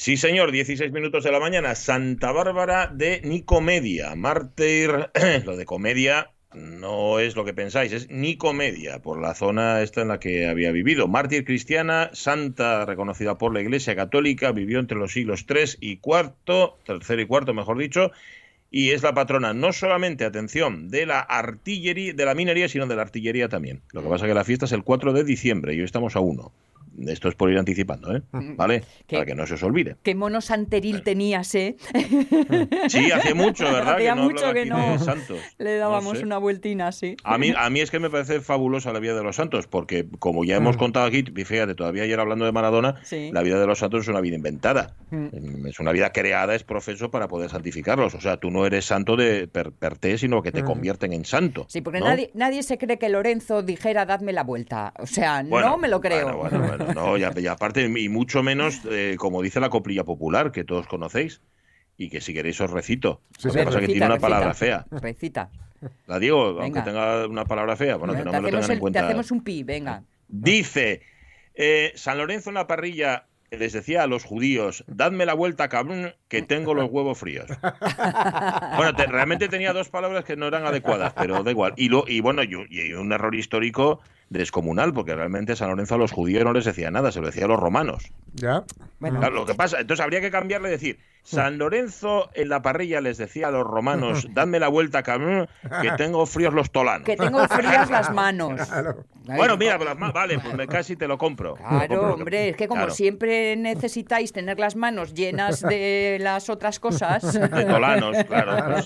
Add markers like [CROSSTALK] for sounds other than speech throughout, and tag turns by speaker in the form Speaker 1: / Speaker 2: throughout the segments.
Speaker 1: Sí, señor, 16 minutos de la mañana, Santa Bárbara de Nicomedia, mártir, [CLEARS THROAT] lo de comedia no es lo que pensáis, es Nicomedia, por la zona esta en la que había vivido. Mártir cristiana, santa reconocida por la Iglesia Católica, vivió entre los siglos 3 y 4, tercero y cuarto, mejor dicho, y es la patrona no solamente, atención, de la artillería, de la minería, sino de la artillería también. Lo que pasa es que la fiesta es el 4 de diciembre y hoy estamos a 1. Esto es por ir anticipando, ¿eh? Mm. ¿Vale? Para que no se os olvide.
Speaker 2: Qué mono santeril tenías, ¿eh?
Speaker 1: Sí, hace mucho, ¿verdad?
Speaker 2: Hacía mucho que no le dábamos una vueltina, sí.
Speaker 1: A mí, a mí es que me parece fabulosa la vida de los santos, porque como ya hemos mm. contado aquí, fíjate, todavía ayer hablando de Maradona, la vida de los santos es una vida inventada. Mm. Es una vida creada, es profeso para poder santificarlos. O sea, tú no eres santo de per, sino que te convierten en santo.
Speaker 2: Sí, porque nadie, nadie se cree que Lorenzo dijera, dadme la vuelta. O sea, no me lo creo.
Speaker 1: bueno, no, y, aparte, y mucho menos, eh, como dice la coplilla popular, que todos conocéis, y que si queréis os recito. Lo que pasa que tiene una palabra fea.
Speaker 2: Recita.
Speaker 1: La digo, aunque tenga una palabra fea, bueno, que no me lo tengan en cuenta.
Speaker 2: Te hacemos un pi, venga.
Speaker 1: Dice, eh, San Lorenzo en la parrilla les decía a los judíos, dadme la vuelta, cabrón, que tengo los huevos fríos. [LAUGHS] bueno, realmente tenía dos palabras que no eran adecuadas, pero da igual. Y, lo, y bueno, y, y un error histórico descomunal, porque realmente San Lorenzo a los judíos no les decía nada, se lo decía a los romanos.
Speaker 3: Ya.
Speaker 1: Bueno. lo que pasa, entonces habría que cambiarle y decir, [LAUGHS] San Lorenzo en la parrilla les decía a los romanos, [LAUGHS] dadme la vuelta, cabrón, que tengo fríos los tolanos.
Speaker 2: Que tengo frías las manos. [LAUGHS]
Speaker 1: Bueno, mira, pues vale, pues me casi te lo compro.
Speaker 2: Claro, hombre, es que como siempre necesitáis tener las manos llenas de las otras cosas.
Speaker 1: De tolanos, claro,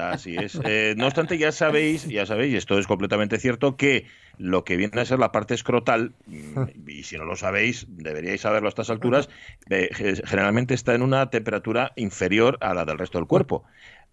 Speaker 1: así es. Eh, no obstante, ya sabéis, ya sabéis, y esto es completamente cierto, que lo que viene a ser la parte escrotal, mm, y si no lo sabéis, deberíais saberlo a estas alturas, eh, generalmente está en una temperatura inferior a la del resto del cuerpo.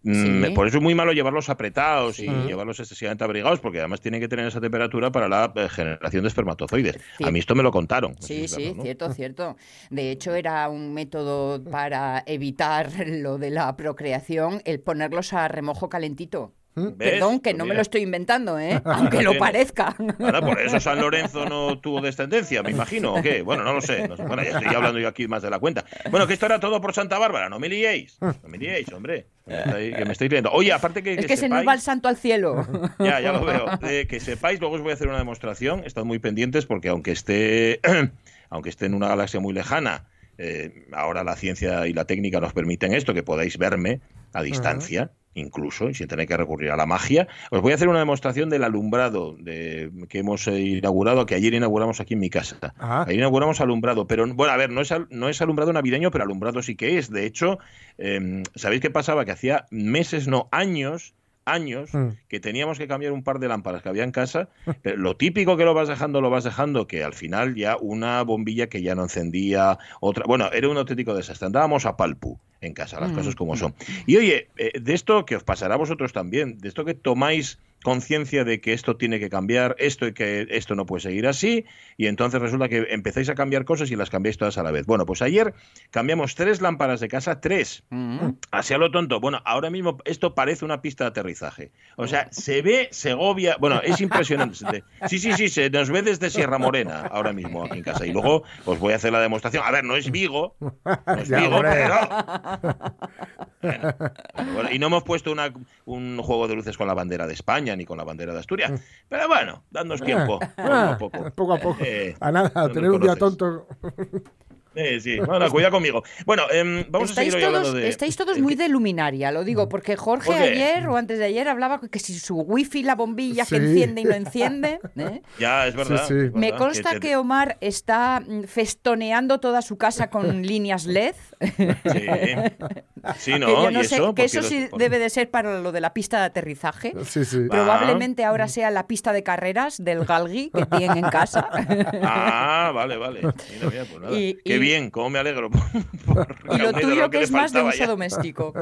Speaker 1: Mm, por eso es muy malo llevarlos apretados y llevarlos excesivamente abrigados, porque además tienen que tener esa temperatura para la eh, generación de espermatozoides. A mí esto me lo contaron.
Speaker 2: Sí, sí, cierto, cierto. De hecho, era un método para evitar [LAUGHS] lo de la procreación, el ponerlos a remojo calentito. Perdón, que no me lo estoy inventando, ¿eh? [LAUGHS] aunque lo parezca.
Speaker 1: por eso San [LAUGHS] Lorenzo no tuvo descendencia, me imagino, ¿o qué? Bueno, no lo sé. Bueno, ya estoy hablando yo aquí más de la cuenta. Bueno, que esto era todo por Santa Bárbara, no me liéis. No me liéis, hombre. Que me estáis viendo. Oye, aparte que.
Speaker 2: Es que, se nos va el santo al cielo. [LAUGHS]
Speaker 1: Ya, ya lo veo. que sepáis, luego os voy a hacer una demostración. Estad muy pendientes porque aunque esté, [CLEARS THROAT] aunque esté en una galaxia muy lejana, eh, ahora la ciencia y la técnica nos permiten esto, que podáis verme a distancia incluso, sin tener que recurrir a la magia. Os voy a hacer una demostración del alumbrado de, que hemos eh, inaugurado, que ayer inauguramos aquí en mi casa. Ah. Ayer inauguramos alumbrado, pero bueno, a ver, no es, no es alumbrado navideño, pero alumbrado sí que es. De hecho, em, ¿sabéis qué pasaba? Que hacía meses, no años, años mm. que teníamos que cambiar un par de lámparas que había en casa. [LAUGHS] Pero lo típico que lo vas dejando, lo vas dejando, que al final ya una bombilla que ya no encendía, otra. Bueno, era un auténtico desastre. Andábamos a palpu en casa, las cosas como mm. son. Y oye, eh, de esto que os pasará a vosotros también, de esto que tomáis conciencia de que esto tiene que cambiar, esto y que esto no puede seguir así, y entonces resulta que empezáis a cambiar cosas y las cambiáis todas a la vez. Bueno, pues ayer cambiamos tres lámparas de casa, tres, mm. así a lo tonto. Bueno, ahora mismo esto parece una pista de aterrizaje. O sea, se ve Segovia, bueno, es impresionante. Sí, sí, sí, se nos ve desde Sierra Morena ahora mismo aquí en casa. Y luego os voy a hacer la demostración. A ver, no es Vigo, no es [LAUGHS] Vigo, pero... [LAUGHS] y no hemos puesto un juego de luces con la bandera de España ni con la bandera de Asturias. Mm. Pero bueno, dándonos tiempo.
Speaker 3: Ah, poco, a poco. Poco eh, a nada, tener un día tonto.
Speaker 1: Sí, sí. Bueno, cuida conmigo. Bueno, em, vamos a seguir hoy hablando de...
Speaker 2: Estáis todos muy de luminaria, lo digo, porque Jorge ayer o antes de ayer hablaba que si su wifi, la bombilla que enciende y no enciende... ¿eh?
Speaker 1: Ya, es verdad,
Speaker 2: Me consta que, Omar está mm, festoneando toda su casa con [LAUGHS] líneas LED.
Speaker 1: Sí, sí [LAUGHS] no,
Speaker 2: que eso, que eso sí debe de ser para lo de la pista de aterrizaje.
Speaker 3: Sí, sí.
Speaker 2: Probablemente ahora sea la pista de carreras del Galgi que tiene en casa. [LAUGHS]
Speaker 1: Ah, vale, vale. Mira, mira, pues nada. Qué bien, cómo me alegro. [LAUGHS]
Speaker 2: y lo tuyo que, es más de uso doméstico.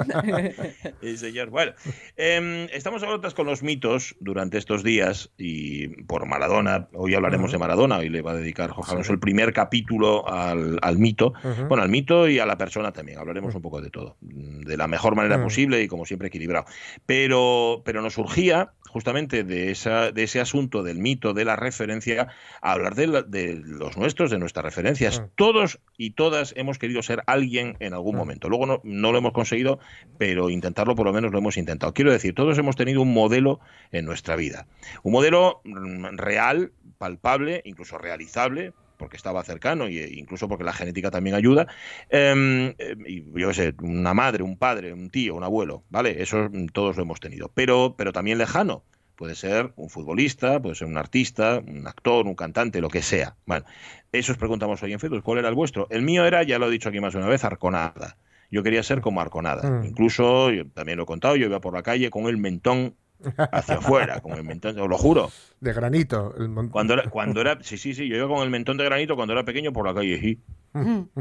Speaker 2: [LAUGHS]
Speaker 1: sí, señor. Bueno, eh, estamos a con los mitos durante estos días y por Maradona. Hoy hablaremos de Maradona. Hoy le va a dedicar Jorge el primer capítulo al, mito. Bueno, al mito y a la persona también. Hablaremos un poco de todo. de la mejor manera posible y como siempre equilibrado. Pero, pero nos surgía justamente de, esa, de ese asunto del mito, de la referencia, a hablar de, de los nuestros, de nuestras referencias. Mm. Todos y todas hemos querido ser alguien en algún mm. momento. Luego no, no, lo hemos conseguido, pero intentarlo por lo menos lo hemos intentado. Quiero decir, todos hemos tenido un modelo en nuestra vida. Un modelo real, palpable, incluso realizable, porque estaba cercano e incluso porque la genética también ayuda. Em, y yo qué sé, una madre, un padre, un tío, un abuelo, ¿vale? Eso todos lo hemos tenido. Pero, pero también lejano. Puede ser un futbolista, puede ser un artista, un actor, un cantante, lo que sea. Bueno, eso os preguntamos hoy en Facebook. ¿Cuál era el vuestro? El mío era, ya lo he dicho aquí más de una vez, Arconada. Yo quería ser como Arconada. Mm. Incluso, también lo he contado, yo iba por la calle con el mentón hacia afuera, con el mentón, os lo juro.
Speaker 3: De granito.
Speaker 1: Cuando era, cuando era, sí, sí, sí, yo iba con el mentón de granito cuando era pequeño por la calle, sí.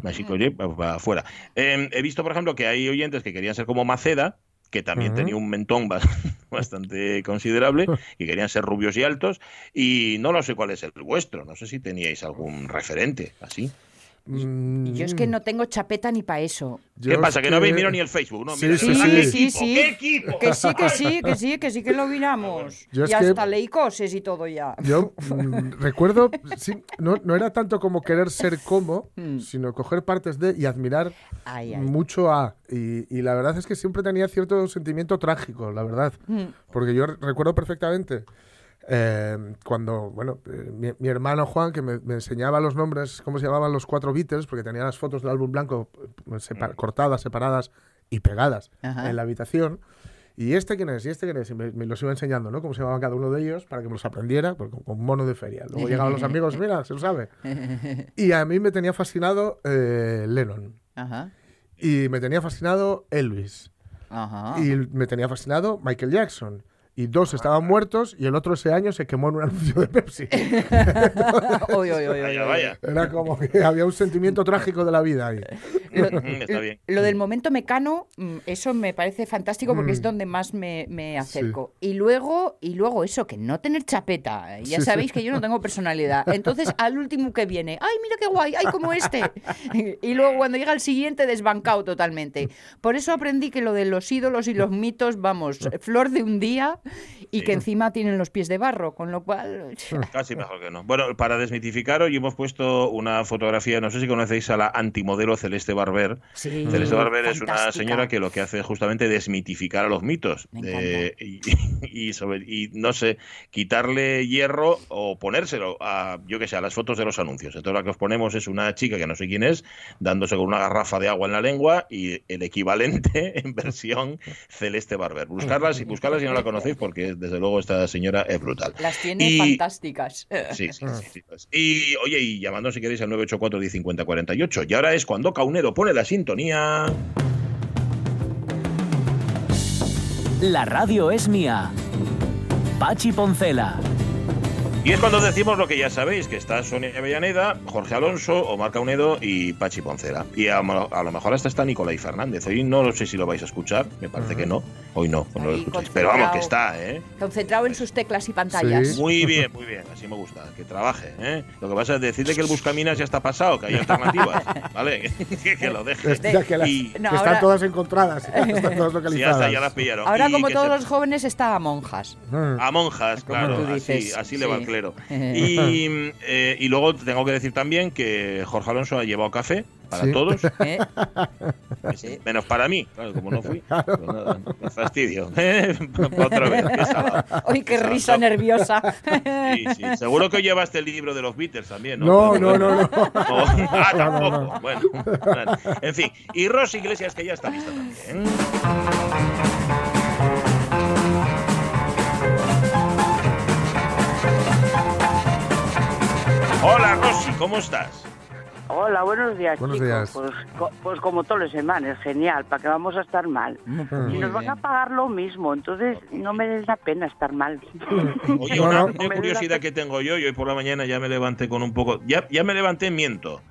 Speaker 1: Así que para afuera. Em, he visto, por ejemplo, que hay oyentes que querían ser como Maceda, que también tenía un mentón [LAUGHS] bastante considerable y querían ser rubios y altos y no lo sé cuál es el vuestro, no sé si teníais algún referente así.
Speaker 2: Y yo es que mm. no tengo chapeta ni para eso.
Speaker 1: ¿Qué pasa? Que... no habéis mirado ni el Facebook, ¿no?
Speaker 3: Sí, sí,
Speaker 2: sí, sí, ¿Qué equipo? Que sí, que sí, que sí, que sí que lo miramos. [LAUGHS] y hasta leí cosas y todo ya.
Speaker 3: Yo [LAUGHS] mm, recuerdo, no, no, era tanto como querer ser como, mm. sino coger partes de y admirar mucho a. Y, y, la verdad es que siempre tenía cierto sentimiento trágico, la verdad. Porque yo recuerdo perfectamente eh, cuando, bueno, eh, mi, hermano Juan, que me, enseñaba los nombres, cómo se llamaban los cuatro Beatles, porque tenía las fotos del álbum blanco eh, mm. cortadas, separadas y pegadas en la habitación. ¿Y este quién es? ¿Y este quién es? Y me, los iba enseñando, ¿no? Cómo se llamaba cada uno de ellos para que me los aprendiera, con, con mono de feria. Luego llegaban los amigos, [LAUGHS] mira, se lo sabe. [LAUGHS] Y a mí me tenía fascinado Lennon. Y me tenía fascinado Elvis. Y me tenía fascinado Michael Jackson y dos estaban muertos y el otro ese año se quemó en un [LAUGHS] anuncio de Pepsi. [LAUGHS] Era como que había un sentimiento trágico de la vida ahí.
Speaker 2: Lo, [LAUGHS] lo del momento mecano, mm, eso me parece fantástico porque es mm. donde más me, acerco. Y luego y luego eso, que no tener chapeta. Ya sabéis que yo no tengo personalidad. Entonces, al último que viene, ¡ay, mira qué guay! ¡ay, como este! Y luego cuando llega el siguiente, desbancado totalmente. Por eso aprendí que lo de los ídolos y los mitos, vamos, flor de un día [LAUGHS] y que encima tienen los pies de barro, con lo cual... [LAUGHS]
Speaker 1: Casi mejor que no. Bueno, para desmitificar, hoy hemos puesto una fotografía, no sé si conocéis a la antimodelo Celeste Barber. Celeste Barber es una señora que lo que hace es justamente desmitificar a los mitos [LAUGHS] y, sobre, y, no sé, quitarle hierro o ponérselo a, yo que sé, a las fotos de los anuncios. Entonces lo que os ponemos es una chica que no sé quién es, dándose con una garrafa de agua en la lengua y el equivalente en versión Celeste Barber. Buscarlas y buscarlas si no la conocéis porque desde luego esta señora es brutal.
Speaker 2: Las tiene fantásticas. [LAUGHS]
Speaker 1: Sí, sí, sí, pues. Y oye, y llamando si queréis al 984 1050 48. Y ahora es cuando Caunedo pone la sintonía.
Speaker 4: La radio es mía. Pachi Poncela.
Speaker 1: Y es cuando decimos lo que ya sabéis, que está Sonia Avellaneda, Jorge Alonso, Omar Caunedo y Pachi Poncela. Y a, lo mejor hasta está Nicolai Fernández. Hoy no sé si lo vais a escuchar, me parece que no. Hoy no, no lo escucháis. Pero vamos, que está, ¿eh?
Speaker 2: Concentrado en sus teclas y pantallas.
Speaker 1: Muy bien, muy bien. Así me gusta, que trabaje. ¿eh? Lo que pasa es decirle que el Buscaminas ya está pasado, que hay alternativas. [LAUGHS] ¿Vale? [LAUGHS] que, lo deje.
Speaker 3: que, están todas encontradas, están todas localizadas.
Speaker 1: Sí, ya las pillaron.
Speaker 2: Ahora, como todos los jóvenes, está a monjas.
Speaker 1: A monjas, claro. Así, así le va el [LAUGHS] y, eh, y luego tengo que decir también que Jorge Alonso ha llevado café para todos. [LAUGHS] ¿Eh? Menos para mí, claro, como no fui. Pues fastidio. [LAUGHS] Otra vez,
Speaker 2: qué qué, risa nerviosa.
Speaker 1: Sí, sí. Seguro que llevaste el libro de los Beatles también,
Speaker 3: ¿no? No, no, no.
Speaker 1: ah, tampoco. Bueno, en fin. Y Rosy Iglesias, que ya está lista también. Hola Rosy, ¿cómo estás?
Speaker 5: Hola, buenos días,
Speaker 3: buenos Días.
Speaker 5: Pues, pues, como todos los semanas, genial, ¿para qué vamos a estar mal? y nos van a pagar lo mismo, entonces no me des la pena estar mal. [LAUGHS]
Speaker 1: Oye, una, curiosidad que tengo yo, y hoy por la mañana ya me levanté con un poco... Ya, ya me levanté, miento.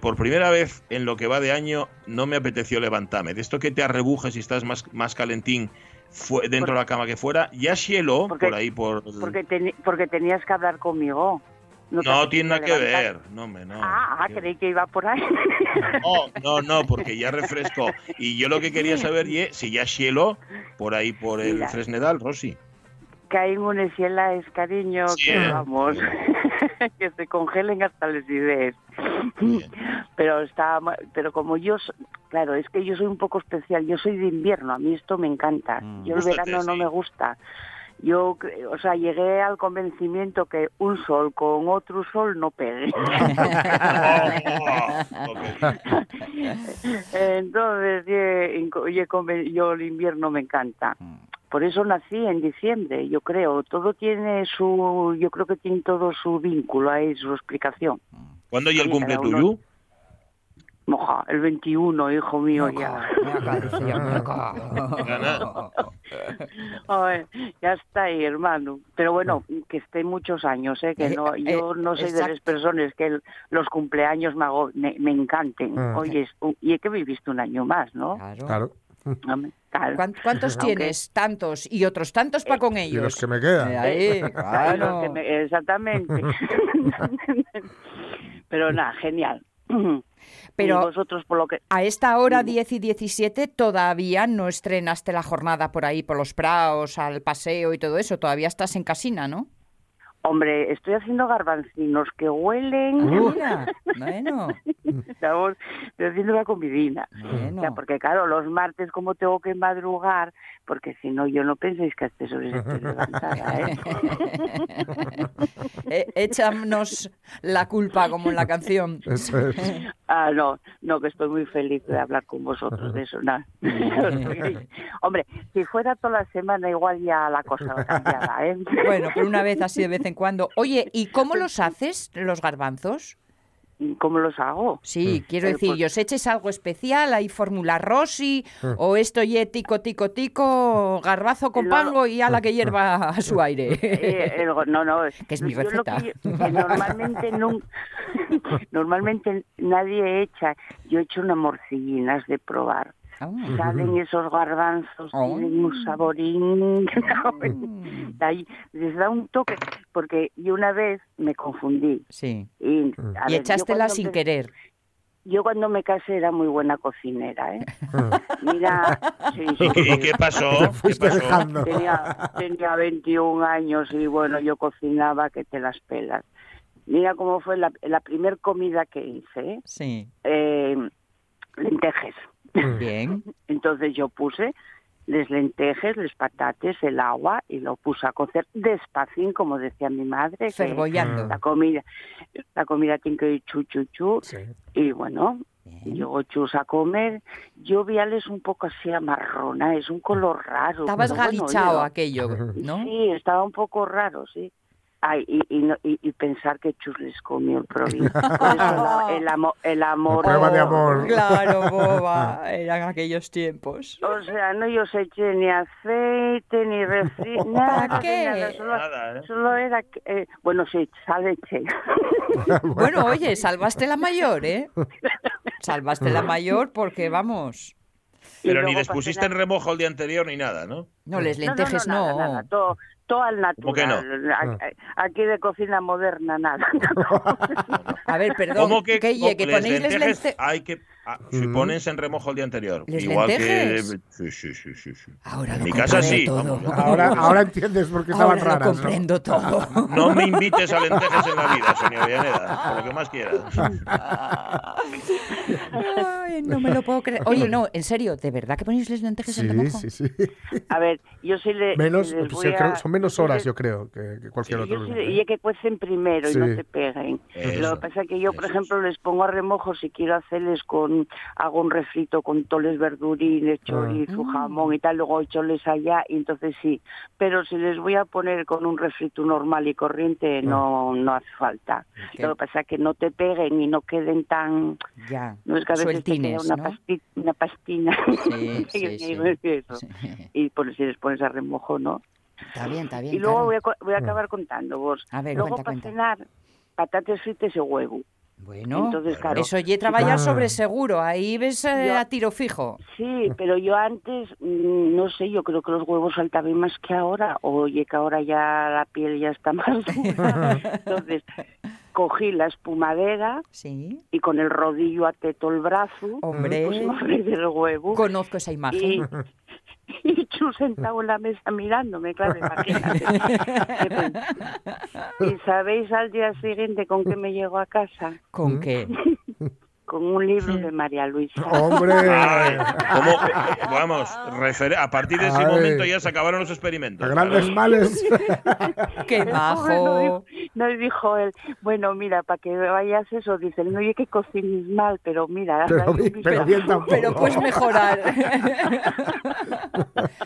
Speaker 1: por primera vez en lo que va de año no me apeteció levantarme. De esto que te arrebujes y estás más, más calentín fue, dentro de la cama que fuera, ya cielo por ahí por...
Speaker 5: Porque, porque tenías que hablar conmigo.
Speaker 1: No, tiene nada que ver, no, me, no.
Speaker 5: Ah, ah creí que iba por ahí. [LAUGHS]
Speaker 1: No, no, no, porque ya refresco. Y yo lo que quería saber es si ya cielo por ahí por el Fresnedal, Rosy.
Speaker 5: Que hay una es cariño, que vamos, [LAUGHS] que se congelen hasta las ideas. Pero está, pero como yo, claro, es que yo soy un poco especial. Yo soy de invierno, a mí esto me encanta. Mm. Yo el verano no me gusta yo, o sea, llegué al convencimiento que un sol con otro sol no pegue. [LAUGHS] Entonces, yo el invierno me encanta. Mm. Por eso nací en diciembre, yo creo. Todo tiene su, yo creo que tiene todo su vínculo ahí, su explicación.
Speaker 1: ¿Cuándo ya el cumple tuyo?
Speaker 5: Moja, el 21, hijo mío, ya. [LAUGHS] [LAUGHS] ya está ahí, hermano. Pero bueno, que esté muchos años, ¿eh? que eh, no, yo eh, no soy de las personas que los cumpleaños me, hago, me, encanten. Ah. Oye, y es que viviste un año más, ¿no?
Speaker 3: Claro.
Speaker 2: ¿Cuántos tienes? Tantos. Y otros tantos para con ellos.
Speaker 3: Y los que me quedan.
Speaker 2: Ahí, [LAUGHS]
Speaker 5: exactamente. Pero nada, genial.
Speaker 2: Pero
Speaker 5: vosotros por lo que...
Speaker 2: a esta hora 10 y 17 todavía no estrenaste la jornada por ahí, por los praos, al paseo y todo eso. Todavía estás en casina, ¿no?
Speaker 5: Hombre, estoy haciendo garbancinos que huelen.
Speaker 2: Uh. Mira, [LAUGHS] bueno.
Speaker 5: Estamos haciendo la comidina. Bueno. porque claro, los martes como tengo que madrugar, porque si no, yo no penséis que a horas estoy levantada, ¿eh? [LAUGHS]
Speaker 2: eh échanos la culpa como en la canción.
Speaker 3: Eso es.
Speaker 5: Ah, no, no, que estoy muy feliz de hablar con vosotros de eso. Nada. [LAUGHS] Hombre, si fuera toda la semana igual ya la cosa cambiaba, ¿eh?
Speaker 2: Bueno, por una vez así de vez en cuando. Oye, ¿y cómo los haces, los garbanzos?
Speaker 5: ¿Cómo los hago?
Speaker 2: Sí, mm. quiero decir, pues ¿os eches algo especial? ¿Hay fórmula Rossi? Mm. ¿O esto ye tico, tico, tico, garbazo con pango y a la que hierva [LAUGHS] a su aire?
Speaker 5: Eh, no, no. [LAUGHS]
Speaker 2: Que es mi receta.
Speaker 5: normalmente, no, [LAUGHS] normalmente nadie echa. Yo he hecho una morcillinas de probar. Ah. Salen esos garbanzos, oh. tienen un saborín. [LAUGHS] Mm. les da un toque, porque yo una vez me confundí.
Speaker 2: Sí. Y, y echástela sin querer.
Speaker 5: Yo cuando me casé era muy buena cocinera, ¿eh? Mira, [LAUGHS]
Speaker 1: ¿Y, qué, pasó?
Speaker 5: Tenía, tenía 21 años y bueno, yo cocinaba que te las pelas. Mira cómo fue la, la primer comida que hice.
Speaker 2: Sí.
Speaker 5: Eh, lentejes.
Speaker 2: Bien. [LAUGHS]
Speaker 5: Entonces yo puse les lentejes, les patates, el agua y lo puse a cocer despacín, como decía mi madre.
Speaker 2: Fergollando.
Speaker 5: La comida, la comida tiene que ir chu, chu, chu. Y bueno, yo chus a comer. Yo vi un poco así amarrona, es un color raro.
Speaker 2: Estabas galichado aquello, ¿no?
Speaker 5: Sí, estaba un poco raro, sí. Ay, y, y, y, pensar que Chus les comió el provincia. [LAUGHS] el, amor, el amor.
Speaker 3: prueba de amor.
Speaker 2: Claro, boba, [LAUGHS] eran aquellos tiempos.
Speaker 5: O sea, no yo se eché ni aceite, ni refri, nada.
Speaker 2: qué?
Speaker 5: solo, ¿eh? era, eh, bueno, sí, sal eché. [LAUGHS]
Speaker 2: bueno, oye, salvaste la mayor, ¿eh? Salvaste la mayor porque, vamos...
Speaker 1: Pero ni les pusiste en remojo el día anterior ni nada, ¿no?
Speaker 2: No, les lentejes no.
Speaker 5: todo, todo al natural.
Speaker 1: No?
Speaker 5: Aquí de cocina moderna nada. [LAUGHS]
Speaker 2: A ver, perdón.
Speaker 1: ¿Cómo que,
Speaker 2: ponéis?
Speaker 1: Hay que Ah, si pones en remojo el día anterior. Igual que. Sí, sí, sí, sí.
Speaker 2: Ahora
Speaker 1: en
Speaker 2: mi
Speaker 1: casa sí. [LAUGHS]
Speaker 3: Ahora, ahora, entiendes por qué estaban
Speaker 2: ahora
Speaker 3: raras.
Speaker 2: Lo comprendo todo. [LAUGHS]
Speaker 1: No me invites a lentejas en la vida, señor Villaneda, por lo que más quieras.
Speaker 2: Ay, no me lo puedo creer. Oye, no, en serio, ¿de verdad que ponéis las lentejas en remojo?
Speaker 3: Sí, sí,
Speaker 5: sí. A ver, yo sí le.
Speaker 3: Menos, son menos horas, yo creo, que, cualquier otro.
Speaker 5: Sí, y es que cuecen primero y no se peguen. Lo que pasa es que yo, por ejemplo, les pongo a remojo si quiero hacerles con hago un refrito con toles verdurines, ah. chorizo, jamón y tal, luego choles allá y entonces sí. Pero si les voy a poner con un refrito normal y corriente, no, no hace falta. Lo que pasa es que no te peguen y no queden tan...
Speaker 2: Ya,
Speaker 5: no es que a veces te queda una, una pastina. y por si les pones a remojo, ¿no?
Speaker 2: Está bien, está bien.
Speaker 5: Y luego voy, a, voy a acabar contando vos.
Speaker 2: A ver,
Speaker 5: luego
Speaker 2: para
Speaker 5: cenar, patatas fritas y huevo.
Speaker 2: Bueno, eso ya trabajar sobre seguro, ahí ves eh, a tiro fijo.
Speaker 5: Sí, pero yo antes, mm, no sé, yo creo que los huevos saltaban más que ahora, oye, que ahora ya la piel ya está [LAUGHS] más dura. Entonces, cogí la espumadera
Speaker 2: ¿Sí?
Speaker 5: y con el rodillo ateto el brazo.
Speaker 2: Hombre.
Speaker 5: Pues del huevo.
Speaker 2: Conozco esa imagen.
Speaker 5: Y, [LAUGHS] yo sentado en la mesa mirándome, claro, imagínate. [LAUGHS] ¿Y sabéis al día siguiente con qué me llego a casa?
Speaker 2: ¿Con qué? [LAUGHS]
Speaker 5: con un libro de María Luisa.
Speaker 3: ¡Hombre!
Speaker 1: vamos, a partir de ese momento ya se acabaron los experimentos.
Speaker 3: grandes males.
Speaker 2: ¡Qué bajo! [LAUGHS]
Speaker 5: No, dijo él, bueno, mira, para que vayas eso, dice, no oye que cocines mal, pero mira,
Speaker 3: pero, bien,
Speaker 2: pero puedes mejorar. [LAUGHS]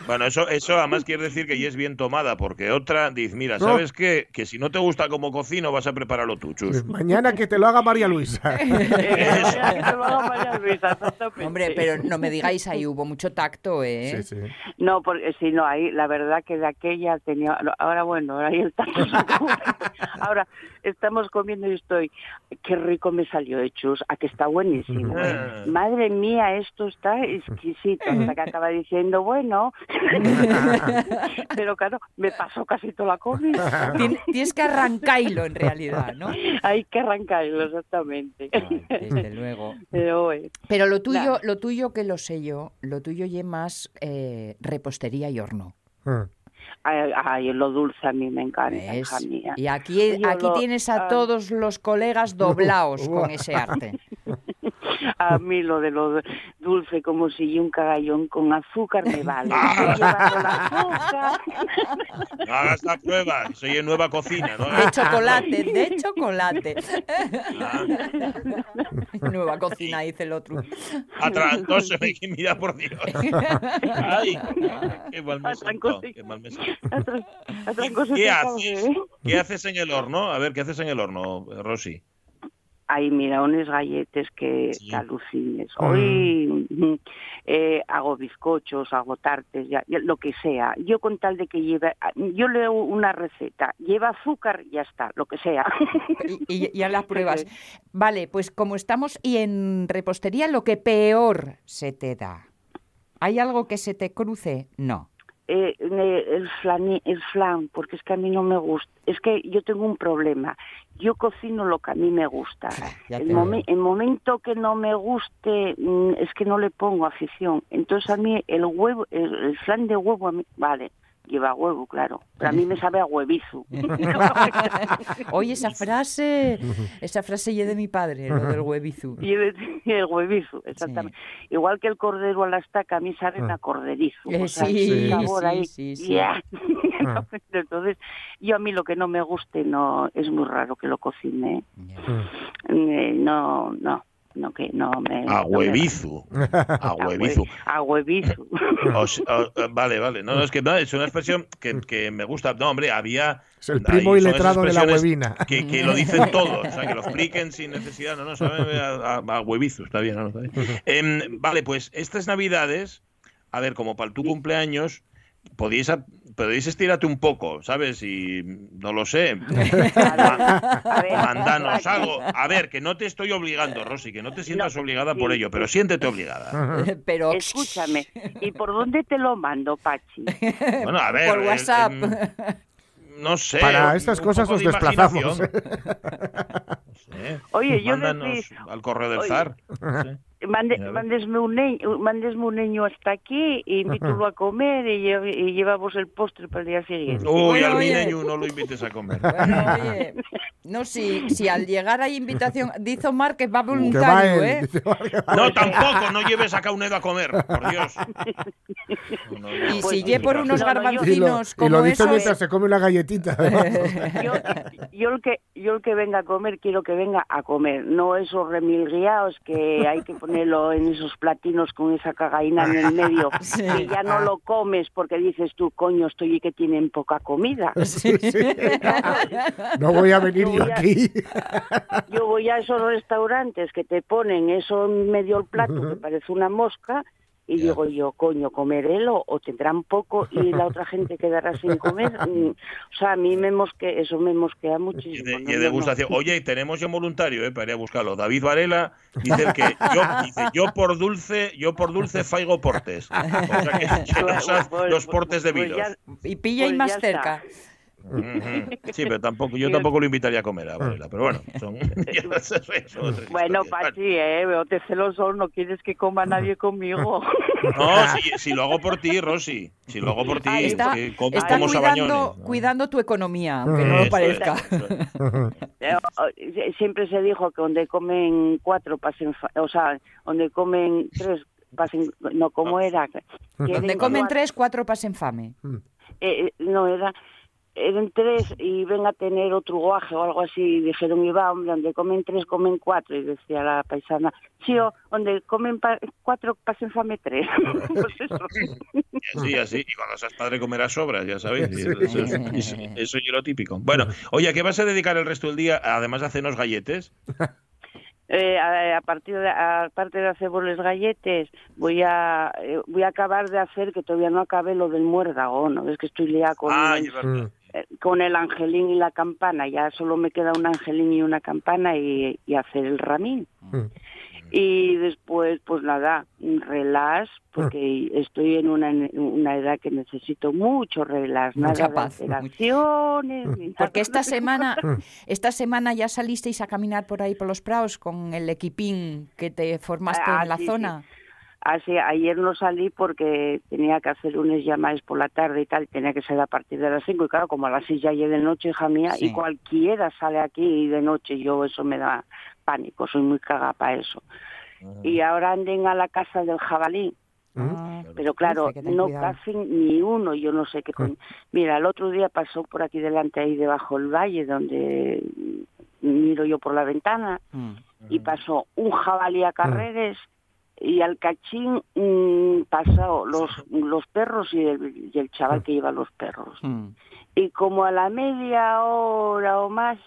Speaker 1: bueno, eso, eso además quiere decir que ya es bien tomada, porque otra dice, mira, ¿sabes qué? Que si no te gusta como cocino, vas a prepararlo tú, chus.
Speaker 3: Mañana que te lo haga María Luisa. [LAUGHS]
Speaker 2: Hombre, pero no me digáis, ahí hubo mucho tacto, ¿eh?
Speaker 3: Sí, sí.
Speaker 5: No, porque si no, ahí la verdad que de aquella tenía. Ahora, bueno, ahí el tacto. [LAUGHS] ahora estamos comiendo y estoy. Qué rico me salió de chus, a que está buenísimo. ¿eh? Ah. Madre mía, esto está exquisito. Hasta que acaba diciendo, bueno. [LAUGHS] pero claro, me pasó casi toda la comida. [LAUGHS]
Speaker 2: Tienes que arrancarlo en realidad, ¿no?
Speaker 5: Hay que arrancarlo, exactamente.
Speaker 2: desde luego.
Speaker 5: Pero,
Speaker 2: Pero lo tuyo, lo tuyo que lo sé yo, lo tuyo es más eh, repostería y horno.
Speaker 5: Ah. Ay, lo dulce a mí me encanta, hija mía.
Speaker 2: Y aquí, aquí tienes a ah. todos los colegas doblados con [LAUGHS] ese arte. [LAUGHS] [LAUGHS]
Speaker 5: A mí lo de lo dulce como si un cagallón con azúcar me vale. [LAUGHS] Ah.
Speaker 1: No hagas la prueba, soy en nueva cocina. ¿no?
Speaker 2: De chocolate, de chocolate. Ah. nueva cocina, dice el otro.
Speaker 1: Atrancóse, mira por Dios. Ay, qué mal me sentó, qué mal me ¿Qué haces? ¿Qué haces en el horno? A ver, ¿qué haces en el horno, Rosy?
Speaker 5: Ay, mira, unos galletes que, alucines. Hoy mm, eh, hago bizcochos, hago tartes, ya, lo que sea. Yo con tal de que lleve, yo leo una receta, lleva azúcar, ya está, lo que sea. [LAUGHS]
Speaker 2: Y, ya las pruebas. Vale, pues como estamos y en repostería, lo que peor se te da. ¿Hay algo que se te cruce? No.
Speaker 5: Eh, el, flan, el flan, porque es que a mí no me gusta. Es que yo tengo un problema. Yo cocino lo que a mí me gusta. El, momento que no me guste mm, es que no le pongo afición. Entonces a mí el huevo, el, flan de huevo, a mí, vale, lleva huevo, claro. Pero a mí me sabe a huevizo. [LAUGHS]
Speaker 2: Oye, esa frase, esa frase es de mi padre, lo del huevizo. [LAUGHS]
Speaker 5: Y el huevizo, exactamente. Igual que el cordero a la estaca, a mí sabe a corderizo.
Speaker 2: Eh, sí, sí, sí, [LAUGHS]
Speaker 5: Entonces, yo a mí lo que no me guste no es muy raro que lo cocine. Eh, no, no no que no me
Speaker 1: a [LAUGHS] huevizu. A huevizu. [LAUGHS]
Speaker 5: a huevizu.
Speaker 1: Vale vale. No, es que no, es una expresión que, que, me gusta. No hombre había
Speaker 3: es el primo y letrado de la huevina.
Speaker 1: que, que, lo dicen todos o sea que lo expliquen sin necesidad. No no a, a, huevizu está bien, ¿no? Está bien. Em, vale pues estas navidades a ver como para tu cumpleaños podéis, podéis estirarte un poco, ¿sabes? Y no lo sé. [LAUGHS] Mandanos algo. A ver, que no te estoy obligando, Rosy, que no te sientas obligada por ello, pero siéntete obligada. [LAUGHS]
Speaker 5: Pero escúchame, [LAUGHS] ¿y por dónde te lo mando, Pachi?
Speaker 1: Bueno, a ver.
Speaker 2: Por WhatsApp.
Speaker 1: no sé.
Speaker 3: Para estas cosas nos desplazamos.
Speaker 5: Oye, yo
Speaker 1: al correo del zar.
Speaker 5: Mande, mandesme, un niño, mandesme un niño hasta aquí, e invítalo a comer y, y, llevamos el postre para el día siguiente.
Speaker 1: Uy, al niño no lo invites a comer.
Speaker 2: Bueno, oye, no, si, si al llegar hay invitación, dice Omar que va voluntario, ¿eh?
Speaker 1: No, tampoco, no lleves a Caunedo a comer, por Dios.
Speaker 2: y si lleve por unos garbancinos como
Speaker 3: y lo
Speaker 2: dice
Speaker 3: mientras se come una galletita. [LAUGHS]
Speaker 5: yo, yo, el que, yo el que venga a comer, quiero que venga a comer, no esos remilgueados que hay que poner en esos platinos con esa cagaína en el medio [LAUGHS] y ya no lo comes porque dices tú, coño, estoy y que tienen poca comida. [LAUGHS] [LAUGHS]
Speaker 3: no voy a venir yo, aquí.
Speaker 5: yo voy a esos restaurantes que te ponen eso en medio el plato que parece una mosca y digo yo, coño, comerelo o tendrán poco y la otra gente quedará sin comer. [LAUGHS] Mm, o sea, a mí me mosque, eso me mosquea muchísimo.
Speaker 1: Y, de, degustación. Oye, y tenemos ya un voluntario eh, para ir a buscarlo. David Varela dice que yo, dice, yo por dulce, yo por dulce faigo portes. O sea que, [LAUGHS] los, portes de
Speaker 2: y pilla y pues más cerca.
Speaker 1: Sí, pero tampoco, yo tampoco lo invitaría a comer a Varela, pero bueno, son, [LAUGHS]
Speaker 5: Bueno, Pachi, eh, veo te celoso, no quieres que coma nadie conmigo. [LAUGHS]
Speaker 1: No, si, si, lo hago por ti, Rosy, si lo hago por ti,
Speaker 2: está, está cuidando, cuidando, tu economía, aunque no lo parezca. [LAUGHS]
Speaker 5: Eh, siempre se dijo que donde comen cuatro pasen, o sea, donde comen tres pasen, no, ¿cómo era?
Speaker 2: Donde comen tres, cuatro pasen fame.
Speaker 5: Eh, eh, no, era eran tres y ven a tener otro guaje o algo así. Y dijeron, y va, hombre, donde comen tres, comen cuatro. Y decía la paisana, sí, o donde comen cuatro, pasen fame tres. [LAUGHS] pues eso. [LAUGHS]
Speaker 1: Sí, así. Y cuando seas padre comerás sobras, ya sabéis. Eso, eso, es lo típico. Bueno, oye, ¿a qué vas a dedicar el resto del día, además de hacernos galletes? [LAUGHS]
Speaker 5: Eh, a, partir de, aparte de hacer boles galletes, voy a eh, voy a acabar de hacer que todavía no acabé lo del muérdago, ¿no? Es que estoy liada con
Speaker 1: ah,
Speaker 5: eh, con el angelín y la campana. Ya solo me queda un angelín y una campana y, hacer el ramín. Mm. Y después, pues nada, relax, porque mm. estoy en una, una edad que necesito mucho relax,
Speaker 2: Mucha nada paz. de Porque esta semana, [LAUGHS] esta semana ya salisteis a caminar por ahí por los praos con el equipín que te formaste en ah, la zona.
Speaker 5: Así, ayer no salí porque tenía que hacer unas llamadas por la tarde y tal, tenía que ser a partir de las 5 y claro, como a las 6 ya llegué de noche, hija mía, y cualquiera sale aquí de noche, yo eso me da pánico, soy muy cagada para eso. Y ahora anden a la casa del jabalí, ah, pero claro, no casi ni uno, yo no sé qué. [LAUGHS] Mira, el otro día pasó por aquí delante, ahí debajo del valle, donde miro yo por la ventana, mm. y pasó un jabalí a carreres y al cachín mm, pasó los, los perros y el, y el chaval que lleva los perros. Mm. Y como a la media hora o más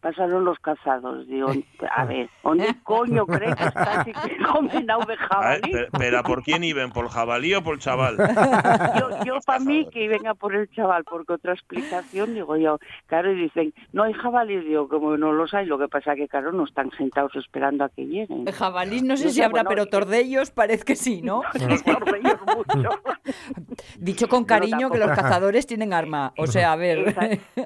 Speaker 5: pasaron los cazados. Digo, a ver, ¿dónde coño crees que está si que [LAUGHS] comen ave jabalí?
Speaker 1: pero, ¿por quién iban? ¿Por el jabalí o por el chaval?
Speaker 5: Yo, yo para mí que venga por el chaval, porque otra explicación, digo yo, claro, y dicen, no hay jabalí, digo, como no los hay, lo que pasa que, claro, no están sentados esperando a que lleguen.
Speaker 2: Jabalí no sé si habrá, pero tordellos parece que sí, ¿no? [LAUGHS]
Speaker 5: tordellos mucho. [LAUGHS]
Speaker 2: Dicho con cariño que los cazadores tienen arma, o sea, a ver.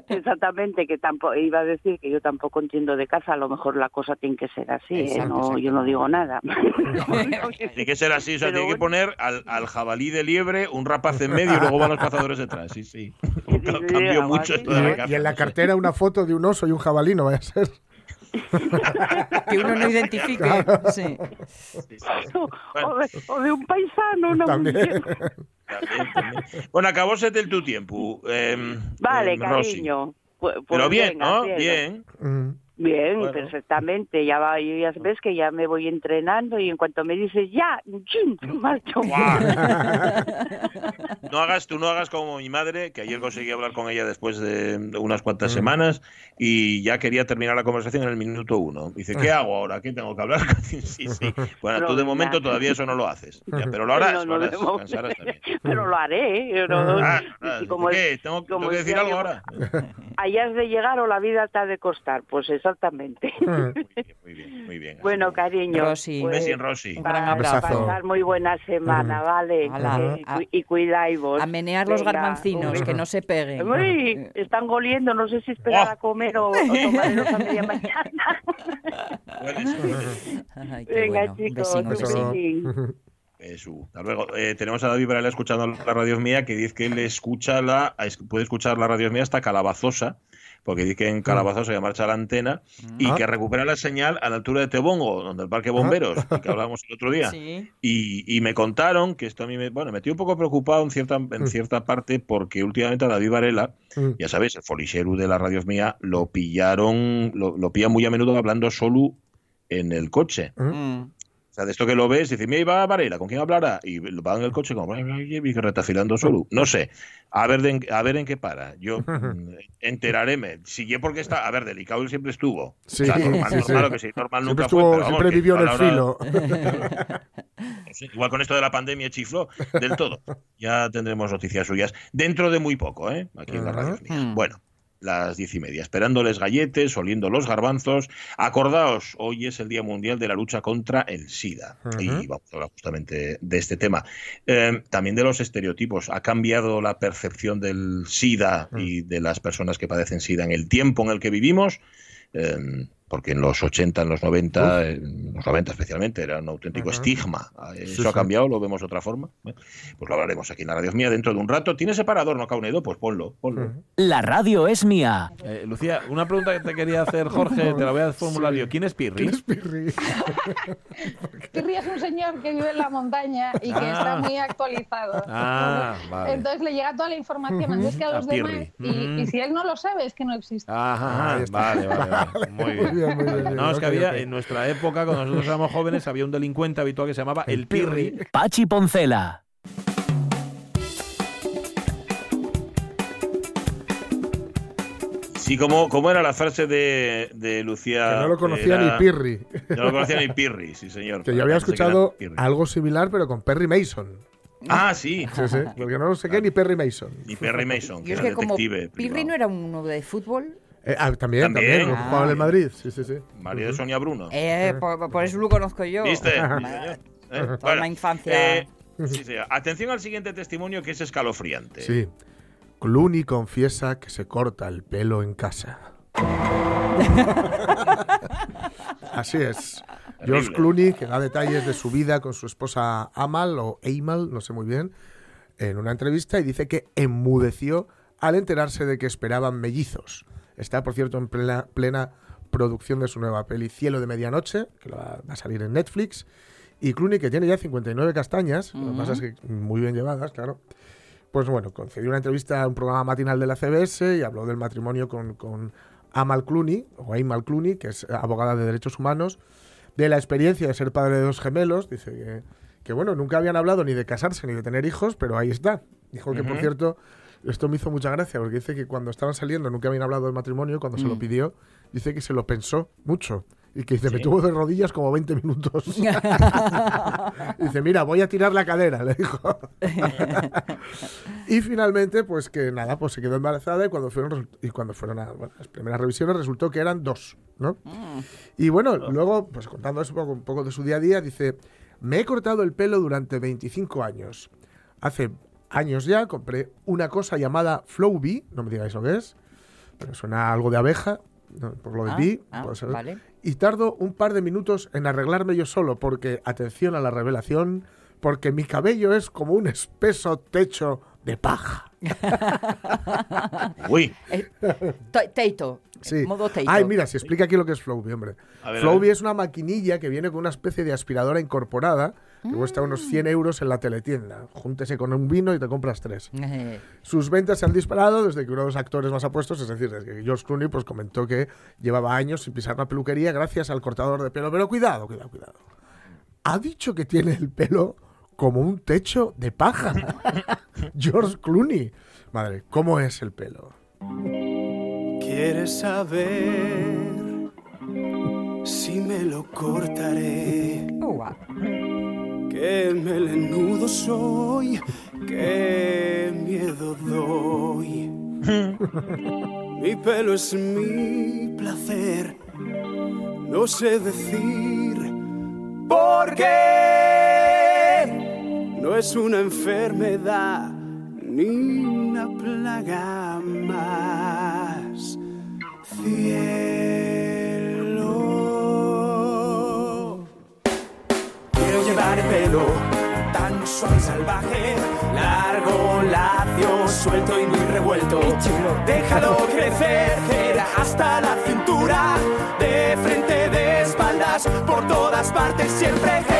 Speaker 5: Exactamente, que tampoco, iba a decir que yo tampoco entiendo de caza, a lo mejor la cosa tiene que ser así, ¿eh? no, yo no digo nada. [LAUGHS]
Speaker 1: tiene que ser así, o sea, tiene que poner al, al, jabalí de liebre un rapaz en medio y luego van los cazadores detrás, sí, sí. [LAUGHS] [LAUGHS] Cambió mucho esto de la caza.
Speaker 3: Y en la cartera una foto de un oso y un jabalí, no vaya a ser.
Speaker 2: que uno no identifique. Sí.
Speaker 5: O, de, un paisano, una también.
Speaker 1: Bueno, acabóse del tu tiempo.
Speaker 5: Eh, vale, cariño.
Speaker 1: Pues, Pero bien, ¿no? Bien.
Speaker 5: Bien, perfectamente. Ya va, ya ves que ya me voy entrenando y en cuanto me dices ya, marcho. [LAUGHS]
Speaker 1: no hagas, tú no hagas como mi madre, que ayer conseguí hablar con ella después de unas cuantas mm. semanas y ya quería terminar la conversación en el minuto uno. Dice, ¿qué hago ahora? ¿Qué tengo que hablar? [LAUGHS] sí, sí. Bueno, tú de momento todavía eso no lo haces. pero lo harás. [LAUGHS]
Speaker 5: pero lo haré. ¿eh?
Speaker 1: Ah, ¿Qué? ¿Tengo, que decir algo ahora?
Speaker 5: Hayas de llegar o la vida te ha de costar. Pues es exactamente. [LAUGHS]
Speaker 1: Muy bien, muy bien.
Speaker 5: bueno, cariño.
Speaker 2: Rosy.
Speaker 1: Pues, Rosy.
Speaker 2: Un gran abrazo.
Speaker 5: Pasar muy buena semana, ¿vale? y, cuidáis vos.
Speaker 2: A menear los garbancinos, que no se peguen.
Speaker 5: Uy, están goliendo, no sé si esperar a comer o, o tomarlos a media mañana. Venga, chicos.
Speaker 1: Hasta luego. Eh, tenemos a David Varela escuchando la radio mía que dice que él escucha la, puede escuchar la radio mía hasta Calabazosa porque dice que en Calabazosa ya marcha la antena y ah. que recupera la señal a la altura de Tebongo, donde el Parque Bomberos, que [LAUGHS] hablábamos el otro día. Y, me contaron que esto a mí me, bueno, me un poco preocupado en cierta, en mm. cierta parte porque últimamente a David Varela, mm. ya sabéis, el folicheru de la radio mía, lo pillaron, lo, lo pillan muy a menudo hablando solo en el coche. Mm. O sea, de esto que lo ves, dice, mira, iba Varela, ¿con quién hablará? Y va en el coche como, y retafilando solo. No sé, a ver, a ver en qué para. Yo [LAUGHS] mm, enteraréme. Sigue porque está, a ver, delicado siempre estuvo. Sí, normal, sí, normal, que sí, normal nunca fue.
Speaker 3: siempre vivió en el filo. [LAUGHS]
Speaker 1: igual con esto de la pandemia chifló del todo. [LAUGHS] Ya tendremos noticias suyas dentro de muy poco, ¿eh? Aquí en la radio. Bueno. Las diez y media, esperándoles galletes, oliendo los garbanzos. Acordaos, hoy es el Día Mundial de la Lucha contra el SIDA. Y vamos a hablar justamente de este tema. Eh, también de los estereotipos. Ha cambiado la percepción del SIDA y de las personas que padecen SIDA en el tiempo en el que vivimos. Eh, porque en los 80, en los 90, en los 90 especialmente, era un auténtico estigma. ¿Eso ha cambiado? ¿Lo vemos de otra forma? Pues lo hablaremos aquí en la radio es mía dentro de un rato. ¿Tiene separador, no, Caunedo? Pues ponlo, ponlo.
Speaker 4: La radio es mía.
Speaker 6: Eh, Lucía, una pregunta que te quería hacer, Jorge, [LAUGHS] te la voy a formular yo. ¿Quién es Pirri?
Speaker 3: ¿Quién es Pirri? [LAUGHS]
Speaker 7: Pirri es un señor que vive en la montaña y que está ah. muy actualizado.
Speaker 6: Ah, vale.
Speaker 7: Entonces le llega toda la información antes que a los demás. Y, si él no lo sabe, es que no existe.
Speaker 6: Ajá, vale, vale, vale. [LAUGHS] Muy bien no, es que había, en nuestra época, cuando nosotros éramos jóvenes, había un delincuente habitual que se llamaba el, Pirri.
Speaker 4: Pachi Poncela.
Speaker 1: Sí, como, era la frase de, Lucía.
Speaker 3: Que no lo conocía ni Pirri.
Speaker 1: No lo conocía ni Pirri, sí, señor. [LAUGHS]
Speaker 3: Que yo había escuchado algo similar, pero con Perry Mason.
Speaker 1: Ah, sí.
Speaker 3: Sí, sí. Porque no lo sé qué, ni Perry Mason.
Speaker 1: Ni Perry Mason. Que es que como
Speaker 2: Pirri no era uno de fútbol.
Speaker 3: Eh, ah, también, también, también jugaba en el Madrid, sí, sí, sí.
Speaker 1: María de Sonia Bruno.
Speaker 2: Eh, por, eso lo conozco yo.
Speaker 1: ¿Viste?
Speaker 2: eh, la infancia.
Speaker 1: Eh, sí, sí. Atención al siguiente testimonio que es escalofriante.
Speaker 3: Sí. Clooney confiesa que se corta el pelo en casa. [LAUGHS] Así es. George Clooney, que da detalles de su vida con su esposa Amal o Amal, no sé muy bien, en una entrevista y dice que enmudeció al enterarse de que esperaban mellizos. Está, por cierto, en plena, plena producción de su nueva peli Cielo de Medianoche, que va, a salir en Netflix. Y Clooney, que tiene ya 59 castañas, lo que pasa es que muy bien llevadas, claro. Pues bueno, concedió una entrevista a un programa matinal de la CBS y habló del matrimonio con, con Amal Clooney, o Amal Clooney, que es abogada de derechos humanos, de la experiencia de ser padre de dos gemelos. Dice que, que bueno, nunca habían hablado ni de casarse ni de tener hijos, pero ahí está. Dijo que, por cierto, esto me hizo mucha gracia porque dice que cuando estaban saliendo nunca habían hablado del matrimonio, cuando se lo mm. pidió, dice que se lo pensó mucho. Y que dice, me tuvo de rodillas como 20 minutos. [LAUGHS] [LAUGHS] dice, mira, voy a tirar la cadera, le dijo. [LAUGHS] y finalmente, pues que nada, pues se quedó embarazada y cuando fueron, y cuando fueron a las primeras revisiones resultó que eran dos, ¿no? Mm. Y bueno, luego, pues contando eso un poco de su día a día, dice, me he cortado el pelo durante 25 años. Hace años ya, compré una cosa llamada Flowbee, no me digáis lo que es, pero suena algo de abeja, por lo de bee, ah, ah, y tardo un par de minutos en arreglarme yo solo, porque, atención a la revelación, porque mi cabello es como un espeso techo de paja. [LAUGHS]
Speaker 1: Uy.
Speaker 2: Eh, teito. Sí. Modo teito.
Speaker 3: Ay, mira, se explica aquí lo que es Flowbee, hombre. Flowbee es una maquinilla que viene con una especie de aspiradora incorporada que cuesta unos 100 mm. euros en la teletienda. Júntese con un vino y te compras tres. [LAUGHS] Sus ventas se han disparado desde que uno de los actores más apuestos, es decir, desde que George Clooney pues, comentó que llevaba años sin pisar la peluquería gracias al cortador de pelo. Pero cuidado, cuidado, cuidado. Ha dicho que tiene el pelo como un techo de paja. [LAUGHS] George Clooney. Madre, ¿cómo es el pelo?
Speaker 8: ¿Quieres saber si me lo cortaré? Oh, Qué melenudo soy, qué miedo doy. [LAUGHS] mi pelo es mi placer, no sé decir por qué. No es una enfermedad ni una plaga más. llevar pelo tan suave y salvaje, largo, lacio, suelto y muy revuelto. Déjalo [LAUGHS] crecer hasta la cintura, de frente, de espaldas, por todas partes siempre.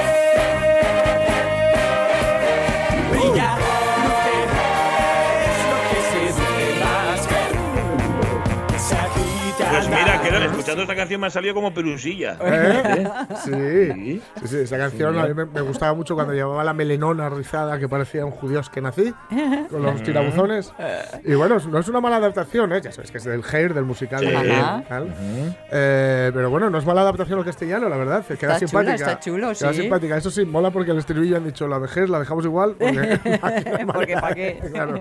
Speaker 1: Escuchando esta canción me ha salido como perusilla.
Speaker 3: ¿Eh? Sí. sí. sí, esa canción a mí me, gustaba mucho cuando llevaba la melenona rizada que parecía un judío que nací, con los tirabuzones. Y bueno, no es una mala adaptación, ¿eh? ya sabes que es del Hair, del musical. De, eh, pero bueno, no es mala adaptación al castellano, la verdad. Queda
Speaker 2: está
Speaker 3: simpática.
Speaker 2: está chulo,
Speaker 3: queda simpática. Eso sí, mola porque el estribillo han dicho la vejez la dejamos igual. Porque, [LAUGHS] [LAUGHS]
Speaker 2: porque ¿para qué? [LAUGHS]
Speaker 1: Claro.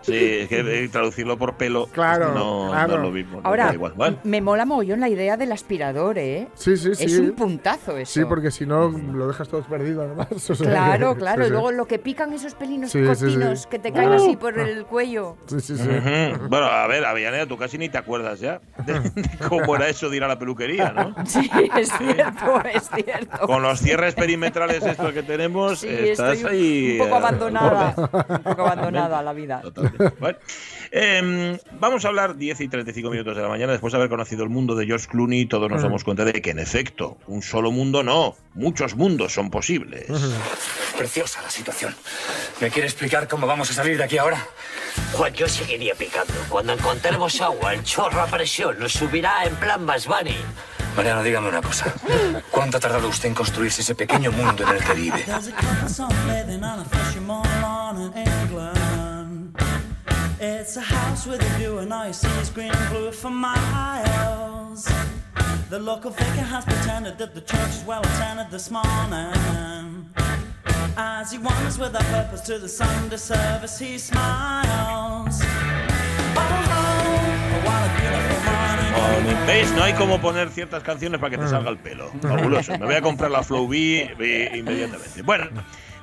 Speaker 1: Sí, es que traducirlo por pelo
Speaker 3: claro,
Speaker 1: no,
Speaker 3: claro.
Speaker 1: es lo mismo.
Speaker 2: Ahora, igual. me mola mogollón la idea del aspirador, ¿eh?
Speaker 3: Sí, sí, sí.
Speaker 2: Es un puntazo eso.
Speaker 3: Sí, porque si no lo dejas todo perdido además. [LAUGHS]
Speaker 2: claro, claro. y lugo lo que pican esos pelinos cortinos que te caen así por el cuello.
Speaker 3: Sí, sí, sí.
Speaker 1: Bueno, a ver, Avellaneda, tú casi ni te acuerdas ya de, cómo era eso de ir a la peluquería, ¿no? [LAUGHS]
Speaker 2: Sí, es cierto, es cierto.
Speaker 1: Con los cierres perimetrales estos que tenemos, estás ahí.
Speaker 2: Un poco abandonada. un poco abandonada la vida.
Speaker 1: Totalmente. Bueno, eh, vamos a hablar 10 y 35 minutos de la mañana después de haber conocido el mundo de George Clooney. Todos nos damos cuenta de que, en efecto, un solo mundo no, muchos mundos son posibles.
Speaker 9: Preciosa la situación. ¿Me quiere explicar cómo vamos a salir de aquí ahora?
Speaker 10: Juan, yo seguiría picando. Cuando encontremos agua, el chorro a presión nos subirá en plan Basbani.
Speaker 9: Mariano, dígame una cosa. ¿Cuánto ha tardado usted en construirse ese pequeño mundo en el que vive? It's a house with a view and all see is green and blue for miles. The local figure has pretended that the church is well attended this morning. As he wanders with a purpose to the Sunday service, he smiles.
Speaker 1: No hay como poner ciertas canciones para que te salga el pelo. Me voy a comprar la Flow B inmediatamente. Bueno,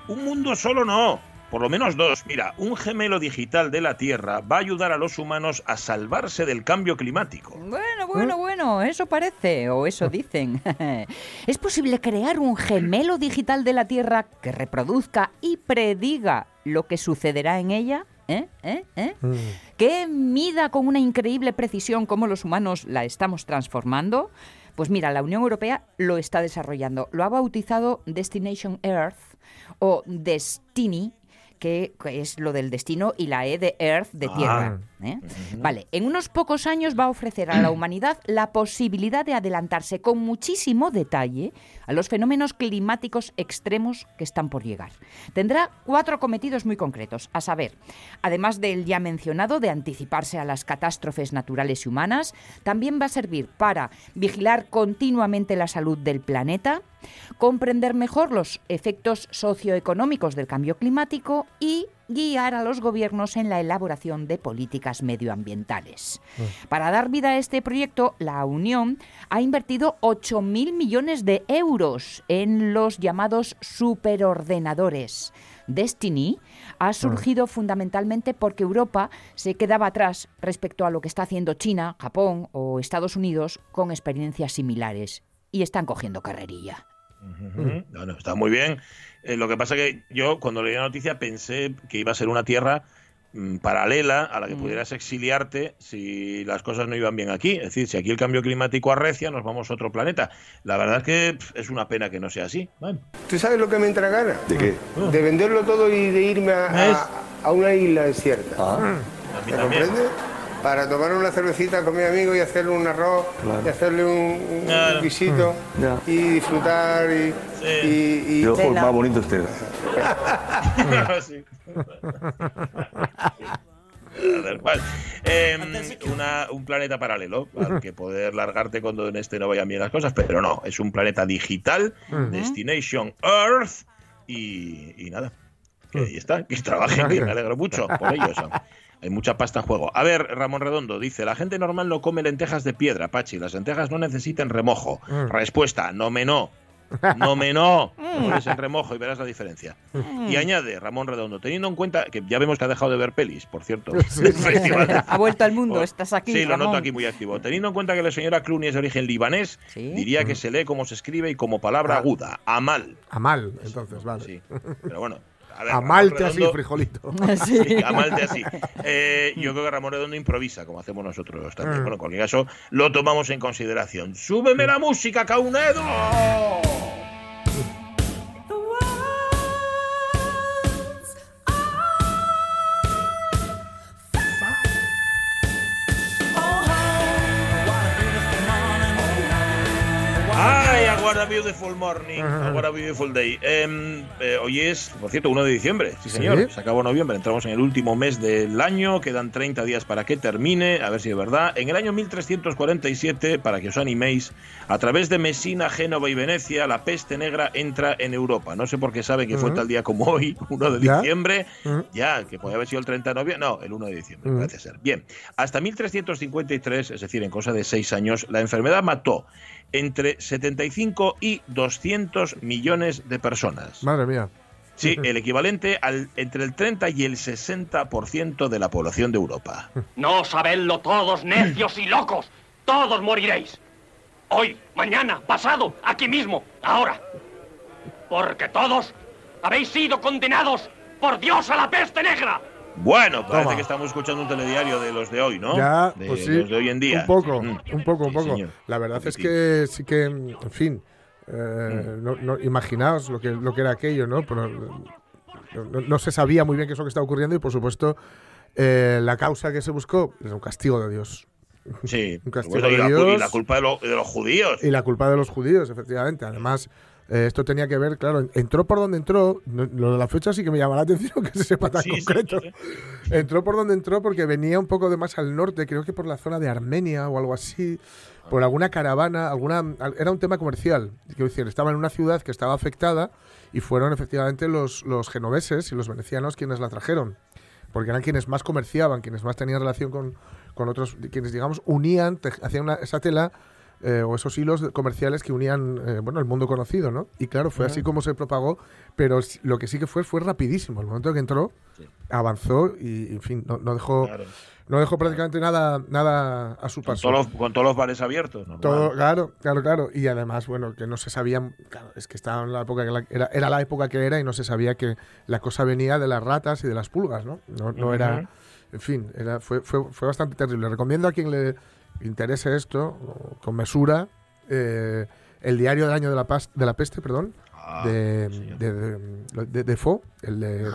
Speaker 1: un mundo solo no. Por lo menos dos. Mira, un gemelo digital de la Tierra va a ayudar a los humanos a salvarse del cambio climático.
Speaker 2: Bueno, bueno, bueno, eso parece, o eso dicen. [LAUGHS] ¿Es posible crear un gemelo digital de la Tierra que reproduzca y prediga lo que sucederá en ella? ¿Eh? ¿Eh? ¿Eh? Mm. ¿Que mida con una increíble precisión cómo los humanos la estamos transformando? Pues mira, la Unión Europea lo está desarrollando. Lo ha bautizado Destination Earth o Destiny que es lo del destino, y la E de Earth, de ah. ¿Eh? Vale, en unos pocos años va a ofrecer a la [CLEARS THROAT] humanidad la posibilidad de adelantarse con muchísimo detalle a los fenómenos climáticos extremos que están por llegar. Tendrá cuatro cometidos muy concretos, a saber, además del ya mencionado de anticiparse a las catástrofes naturales y humanas, también va a servir para vigilar continuamente la salud del planeta, comprender mejor los efectos socioeconómicos del cambio climático y guiar a los gobiernos en la elaboración de políticas medioambientales. Mm. Para dar vida a este proyecto, la Unión ha invertido 8.000 millones de euros en los llamados superordenadores. Destiny ha mm. surgido fundamentalmente porque Europa se quedaba atrás respecto a lo que está haciendo China, Japón o Estados Unidos con experiencias similares y están cogiendo carrerilla.
Speaker 1: No, no, está muy bien. Eh, lo que pasa que yo cuando leí la noticia pensé que iba a ser una tierra mm, paralela a la que mm. pudieras exiliarte si las cosas no iban bien aquí. Es decir, si aquí el cambio climático arrecia, nos vamos a otro planeta. La verdad es que es una pena que no sea así.
Speaker 11: ¿Tú sabes lo que me entra gana? ¿De qué? De venderlo todo y de irme a, una isla desierta. Ah. ¿Me comprendes? Para tomar una cervecita con mi amigo y hacerle un arroz y hacerle un, visito mm. y disfrutar y, y,
Speaker 12: más bonito usted. [LAUGHS]
Speaker 1: Em, un planeta paralelo al que poder largarte cuando en este no vayan bien las cosas, pero no, es un planeta digital, Destination Earth, y, nada, que ahí está, que trabajen bien, me alegro mucho por ellos. Hay mucha pasta en juego. A ver, Ramón Redondo dice, la gente normal no come lentejas de piedra, Pachi. Las lentejas no necesitan remojo. Mm. Respuesta, no me no. No me no. [LAUGHS] Pones en remojo y verás la diferencia. Mm. Y añade, Ramón Redondo, teniendo en cuenta que ya vemos que ha dejado de ver pelis, por cierto. [LAUGHS] [LAUGHS]
Speaker 2: ha vuelto al mundo, estás aquí.
Speaker 1: Sí, lo noto aquí muy activo. Teniendo en cuenta que la señora Clooney es de origen libanés, diría que mm. se lee como se escribe y como palabra ah. aguda. Amal.
Speaker 3: Amal, entonces, vale.
Speaker 1: Sí. Pero bueno,
Speaker 3: a, Malte así, frijolito. [LAUGHS]
Speaker 1: Sí. a Malte así. Eh, yo creo que Ramón Redondo improvisa, como hacemos nosotros también. Mm. Bueno, con caso lo tomamos en consideración. ¡Súbeme la música, Caunedo! Beautiful morning, what a beautiful day. Em, eh, hoy es, por cierto, 1 de diciembre. Sí, señor. Se acabó noviembre. Entramos en el último mes del año. Quedan 30 días para que termine. A ver si es verdad. En el año 1347, para que os animéis, a través de Messina, Génova y Venecia, la peste negra entra en Europa. No sé por qué sabe que fue tal día como hoy, [LAUGHS] 1 de diciembre. Ya, que puede haber sido el 30 de noviembre. No, el 1 de diciembre, parece ser. Bien. Hasta 1353, es decir, en cosa de seis años, la enfermedad mató entre 75 y 200 millones de personas.
Speaker 3: Madre mía.
Speaker 1: Sí, el equivalente al entre el 30 y el 60% de la población de Europa. [LAUGHS]
Speaker 12: No sabedlo todos, necios y locos. Todos moriréis. Hoy, mañana, pasado, aquí mismo, ahora. Porque todos habéis sido condenados por Dios a la peste negra.
Speaker 1: Bueno, parece que estamos escuchando un telediario de los de hoy, ¿no?
Speaker 3: Ya,
Speaker 1: de,
Speaker 3: pues sí.
Speaker 1: Los de hoy en día.
Speaker 3: Un poco, mm. un poco, un poco. La verdad es que sí que, en fin, eh, mm. no, imaginaos lo que, lo que era aquello, ¿no? Pero, no, se sabía muy bien qué es lo que estaba ocurriendo y, por supuesto, eh, la causa que se buscó era un castigo de Dios.
Speaker 1: Sí, [LAUGHS] un castigo de Dios. Y la culpa de, de los judíos.
Speaker 3: Y la culpa de los judíos, efectivamente. Además, eh, esto tenía que ver, claro, entró por donde entró. lo de la fecha sí que me llama la atención [LAUGHS] que se sepa tan concreto. Entró por donde entró porque venía un poco de más al norte, creo que por la zona de Armenia o algo así, por alguna caravana, alguna era un tema comercial. Quiero decir, estaba en una ciudad que estaba afectada y fueron efectivamente los, los genoveses y los venecianos quienes la trajeron. Porque eran quienes más comerciaban, quienes más tenían relación con, con otros, quienes, digamos, unían, hacían una, esa tela eh, o esos hilos comerciales que unían eh, bueno el mundo conocido, ¿no? Y claro, fue así como se propagó, pero lo que sí que fue fue rapidísimo. El momento que entró, avanzó y, en fin, no, dejó no dejó prácticamente nada nada a su paso.
Speaker 1: Con todos los, con todos los bares abiertos,
Speaker 3: Todo, claro, claro, claro. Y además, bueno, que no se sabía, claro, es que estaba en la época que era, era la época que era y no se sabía que la cosa venía de las ratas y de las pulgas, ¿no? No, no era, en fin, era, fue, fue, fue bastante terrible. Recomiendo a quien le interese esto, con mesura, eh, el diario del año de la, de la peste, perdón, ah, de, de, de, Fo, el de,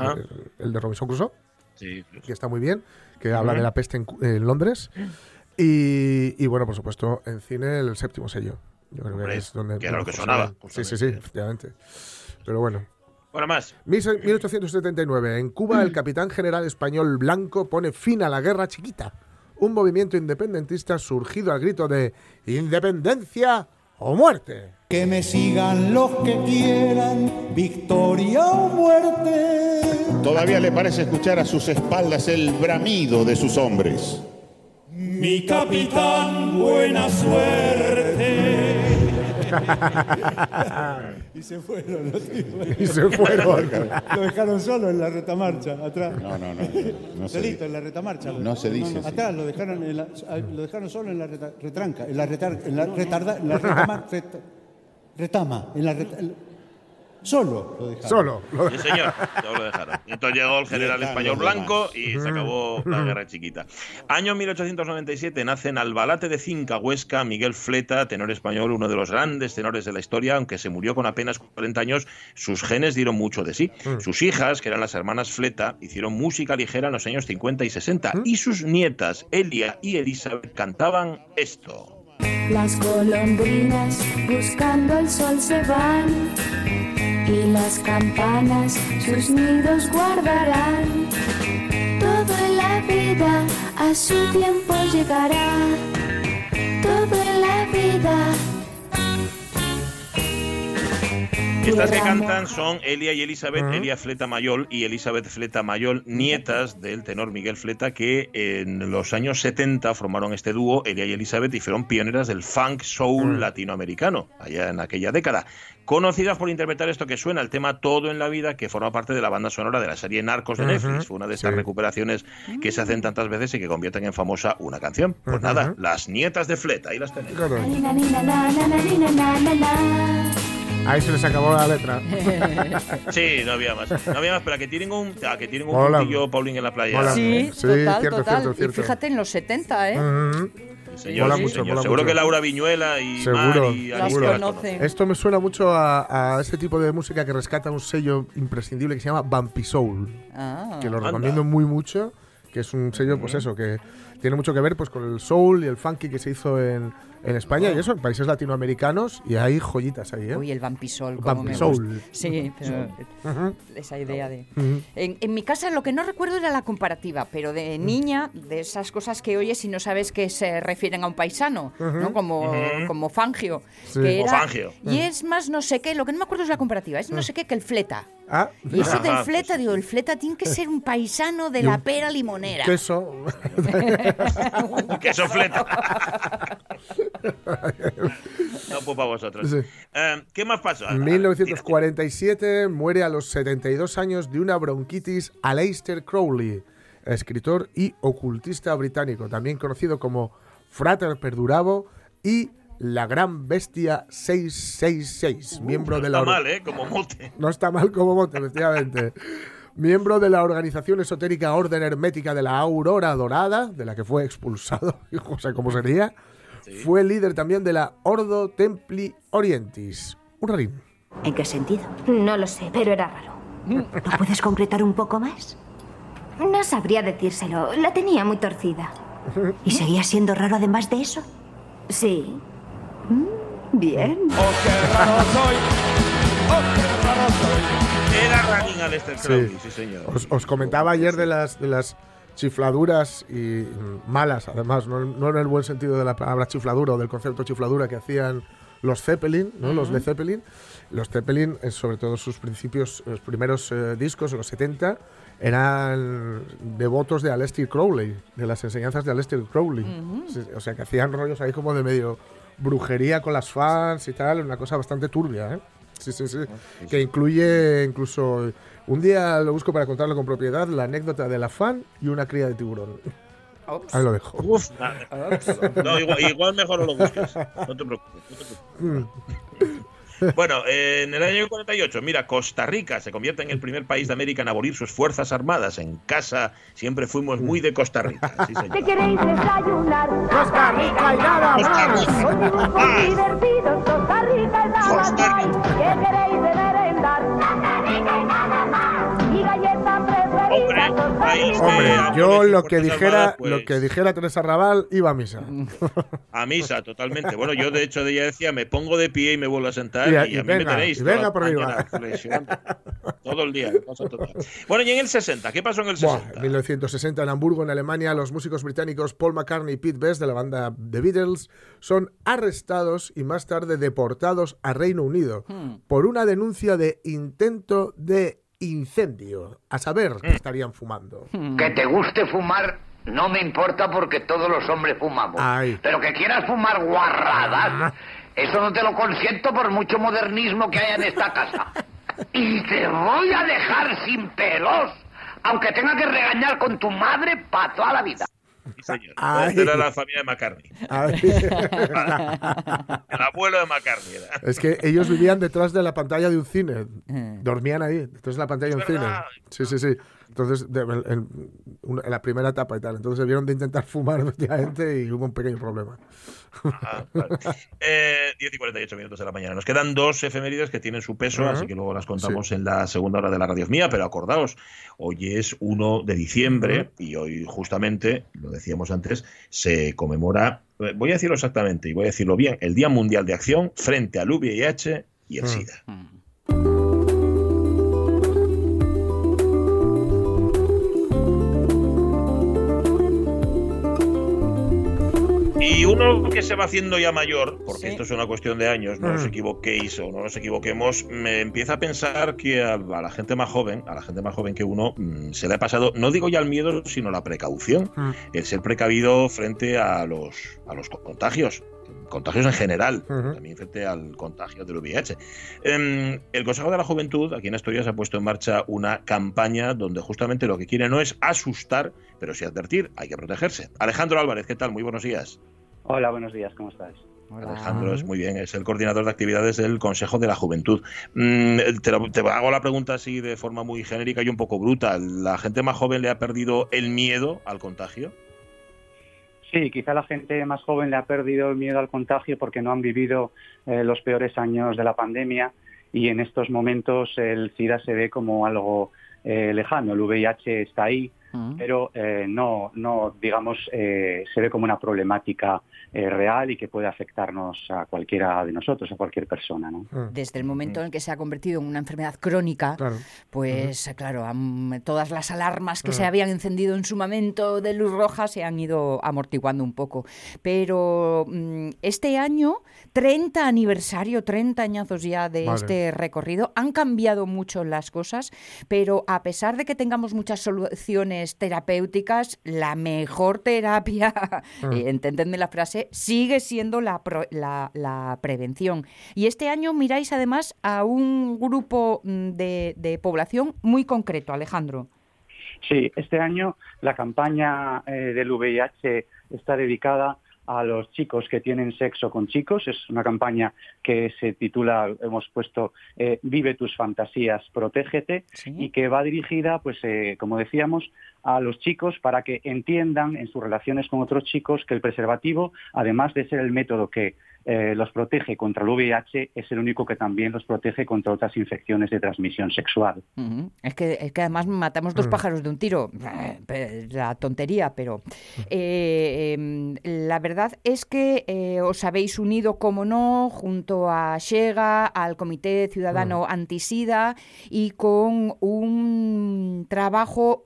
Speaker 3: el de Robinson Crusoe, que está muy bien, que habla de la peste en, Londres. Y, bueno, por supuesto, en cine el séptimo sello.
Speaker 1: Yo creo que es donde... Que era lo que sonaba.
Speaker 3: Sí, sí, sí, efectivamente. Pero bueno.
Speaker 1: Bueno, más.
Speaker 3: 1879. En Cuba, el capitán general español Blanco pone fin a la guerra chiquita un movimiento independentista surgido al grito de independencia o muerte.
Speaker 13: Que me sigan los que quieran, victoria o muerte.
Speaker 14: Todavía le parece escuchar a sus espaldas el bramido de sus hombres.
Speaker 13: Mi capitán, buena suerte. Y se fueron los [LAUGHS] tipos. [LAUGHS]
Speaker 3: Y se fueron.
Speaker 13: Lo dejaron solo en la retamarcha, atrás.
Speaker 14: No, no, no. no
Speaker 13: Solito, en la retamarcha.
Speaker 14: No se dice.
Speaker 13: atrás, lo dejaron, en la, lo dejaron solo en la retranca, en la, retar, en la retarda, en la retama, retama, en la Solo lo dejaron.
Speaker 3: Solo.
Speaker 1: Sí, señor, solo lo dejaron. Entonces llegó el general español blanco y se acabó la guerra chiquita. Año 1897 nace en Albalate de Cinca, Huesca, Miguel Fleta, tenor español, uno de los grandes tenores de la historia, aunque se murió con apenas 40 años, sus genes dieron mucho de sí. Mm. Sus hijas, que eran las hermanas Fleta, hicieron música ligera en los años 50 y 60, mm. y sus nietas, Elia y Elizabeth, cantaban esto.
Speaker 15: Las golondrinas buscando el sol se van y las campanas sus nidos guardarán. Todo en la vida a su tiempo llegará. Todo en la vida
Speaker 1: Estas que cantan son Elia y Elizabeth, Elia Fleta Mayol y Elizabeth Fleta Mayol, nietas del tenor Miguel Fleta, que en los años 70 formaron este dúo, Elia y Elizabeth, y fueron pioneras del funk soul latinoamericano, allá en aquella década. Conocidas por interpretar esto que suena, el tema Todo en la Vida, que forma parte de la banda sonora de la serie Narcos de Netflix. Fue una de estas recuperaciones que se hacen tantas veces y que convierten en famosa una canción. Pues nada, las nietas de Fleta, ahí las tenéis.
Speaker 3: Ahí se les acabó la letra. [LAUGHS]
Speaker 1: sí, no había más. No había más, pero a que tienen un, a que tienen un puntillo Paulín en la playa.
Speaker 2: Sí, sí, total, cierto, total. Cierto, cierto. Y fíjate en los 70, ¿eh?
Speaker 1: Señor, mola mucho, Mola Seguro que Laura Viñuela y
Speaker 3: Seguro,
Speaker 1: Mari,
Speaker 2: las conocen.
Speaker 3: Esto me suena mucho a, a, ese tipo de música que rescata un sello imprescindible que se llama Bumpy Soul. Ah. Que lo recomiendo muy mucho, que es un sello, pues eso, que tiene mucho que ver pues con el soul y el funky que se hizo en, en España y eso, en países latinoamericanos, y hay joyitas ahí, ¿eh?
Speaker 2: Uy, el vampisol.
Speaker 3: Vampisol.
Speaker 2: Sí, pero esa idea de... en, mi casa lo que no recuerdo era la comparativa, pero de niña, de esas cosas que oyes y no sabes que se refieren a un paisano, ¿no? Como, como Fangio. Que era, Fangio. Y es más no sé qué, lo que no me acuerdo es la comparativa, es no sé qué que el fleta. Ah, y eso del fleta, digo, el fleta tiene que ser un paisano de la pera limonera.
Speaker 3: Queso. [LAUGHS]
Speaker 1: queso fleta. [LAUGHS] [LAUGHS] no, pues para vosotros. Eh, ¿Qué más pasó?
Speaker 3: En 1947 muere a los 72 años de una bronquitis Aleister Crowley, escritor y ocultista británico, también conocido como Frater Perdurabo y la gran bestia 666, miembro de la...
Speaker 1: No está mal, ¿eh? Como mote. [LAUGHS]
Speaker 3: No está mal como mote, efectivamente. [LAUGHS] miembro de la organización esotérica Orden Hermética de la Aurora Dorada, de la que fue expulsado, no sé cómo sería. Fue líder también de la Ordo Templi Orientis. Un rarín.
Speaker 16: ¿En qué sentido? No lo sé, pero era raro. ¿Lo puedes concretar un poco más? No sabría decírselo. La tenía muy torcida. ¿Y seguía siendo raro además de eso? Sí. Mm, bien. ¡Oh, qué raro soy!
Speaker 1: ¡Oh, qué raro soy! Era Ranin Aleister Crowley, sí, señor.
Speaker 3: Os, comentaba ayer de las, de las chifladuras y malas, además, no, en el buen sentido de la palabra chifladura o del concepto chifladura que hacían los Zeppelin, ¿no? los de Zeppelin. Los Zeppelin, eh, sobre todo sus principios, los primeros eh, discos, los 70, eran devotos de Aleister Crowley, de las enseñanzas de Aleister Crowley. o sea, que hacían rollos ahí como de medio brujería con las fans y tal, una cosa bastante turbia, ¿eh? Sí, sí, sí. Que incluye incluso. Un día lo busco para contarlo con propiedad, la anécdota de la fan y una cría de tiburón. Ahí lo dejo. Uf,
Speaker 1: no, igual, mejor no lo busques. No te preocupes. No te preocupes. Bueno, en el año 48, mira, Costa Rica se convierte en el primer país de América en abolir sus fuerzas armadas. En casa siempre fuimos muy de Costa Rica. Sí,
Speaker 15: ¿Qué queréis desayunar? Costa Rica y nada más. Hoy divertidos, Costa Rica y nada más. ¿Qué queréis de
Speaker 3: Hombre, yo lo que dijera, lo pues que dijera Teresa Raval iba a misa.
Speaker 1: A misa, totalmente. Bueno, yo de hecho de ella decía, me pongo de pie y me vuelvo a sentar y, a mí me tenéis.
Speaker 3: venga por arriba.
Speaker 1: Todo el día. Bueno, y en el 60, ¿qué pasó en el 60?
Speaker 3: en 1960 en Hamburgo, en Alemania, los músicos británicos Paul McCartney y Pete Best de la banda The Beatles son arrestados y más tarde deportados a Reino Unido hmm. por una denuncia de intento de incendio. A saber que mm. estarían fumando.
Speaker 10: Mm. Que te guste fumar no me importa porque todos los hombres fumamos. Pero que quieras fumar guarradas, ah. eso no te lo consiento por mucho modernismo que haya en esta casa. Y te voy a dejar sin pelos, aunque tenga que regañar con tu madre para toda la vida.
Speaker 1: Sí, señor. era [LAUGHS] la familia de McCartney. [LAUGHS] el abuelo de McCartney.
Speaker 3: Es que ellos vivían detrás de la pantalla de un cine. Eh. Dormían ahí, detrás de la pantalla de un cine. Sí, sí, sí. Entonces, en, la primera etapa y tal. Entonces, se vieron de intentar [LAUGHS] fumar, efectivamente, y hubo un pequeño problema.
Speaker 1: 10 eh, y 48 minutos de la mañana. Nos quedan dos efemérides que tienen su peso, así que luego las contamos en la segunda hora de la radio mía, pero acordaos, hoy es 1 de diciembre y hoy justamente, lo decíamos antes, se conmemora, eh, voy a decirlo exactamente y voy a decirlo bien, el Día Mundial de Acción frente al VIH y el SIDA. Y uno que se va haciendo ya mayor, porque esto es una cuestión de años, no os mm. equivoquéis o no nos equivoquemos, me empieza a pensar que a, la gente más joven, a la gente más joven que uno, mm, se le ha pasado, no digo ya el miedo, sino la precaución, mm. el ser precavido frente a los, a los contagios contagios en general, también frente al contagio del VIH. Em, el Consejo de la Juventud, aquí en Asturias, ha puesto en marcha una campaña donde justamente lo que quiere no es asustar, pero sí advertir, hay que protegerse. Alejandro Álvarez, ¿qué tal? Muy buenos días.
Speaker 17: Hola, buenos días, ¿cómo estás?
Speaker 1: Alejandro, es muy bien, es el coordinador de actividades del Consejo de la Juventud. Mm, te, hago la pregunta así de forma muy genérica y un poco bruta. ¿La gente más joven le ha perdido el miedo al contagio?
Speaker 17: Sí, quizá la gente más joven le ha perdido el miedo al contagio porque no han vivido eh, los peores años de la pandemia y en estos momentos el SIDA se ve como algo eh, lejano. El VIH está ahí, pero no, no, digamos, se ve como una problemática real y que puede afectarnos a cualquiera de nosotros, a cualquier persona. ¿no?
Speaker 2: Desde el momento en que se ha convertido en una enfermedad crónica, pues claro, todas las alarmas que se habían encendido en su momento de luz roja se han ido amortiguando un poco. Pero mm, este año, 30 aniversario, 30 añazos ya de este recorrido, han cambiado mucho las cosas, pero a pesar de que tengamos muchas soluciones terapéuticas, la mejor terapia, mm. eh, entendedme la frase, sigue siendo la, la, prevención. Y este año miráis además a un grupo mm, de, de población muy concreto, Alejandro.
Speaker 17: Sí, este año la campaña eh, del VIH está dedicada a los chicos que tienen sexo con chicos. Es una campaña que se titula, hemos puesto, eh, Vive tus fantasías, protégete, y que va dirigida, pues, eh, como decíamos, a los chicos para que entiendan en sus relaciones con otros chicos que el preservativo, además de ser el método que eh, los protege contra el VIH, es el único que también los protege contra otras infecciones de transmisión sexual.
Speaker 2: es, que, es que además matamos dos mm. pájaros de un tiro. Eh, la tontería, pero eh, em, la verdad es que os habéis unido, como no, junto a Shega, al Comité Ciudadano mm. Antisida y con un trabajo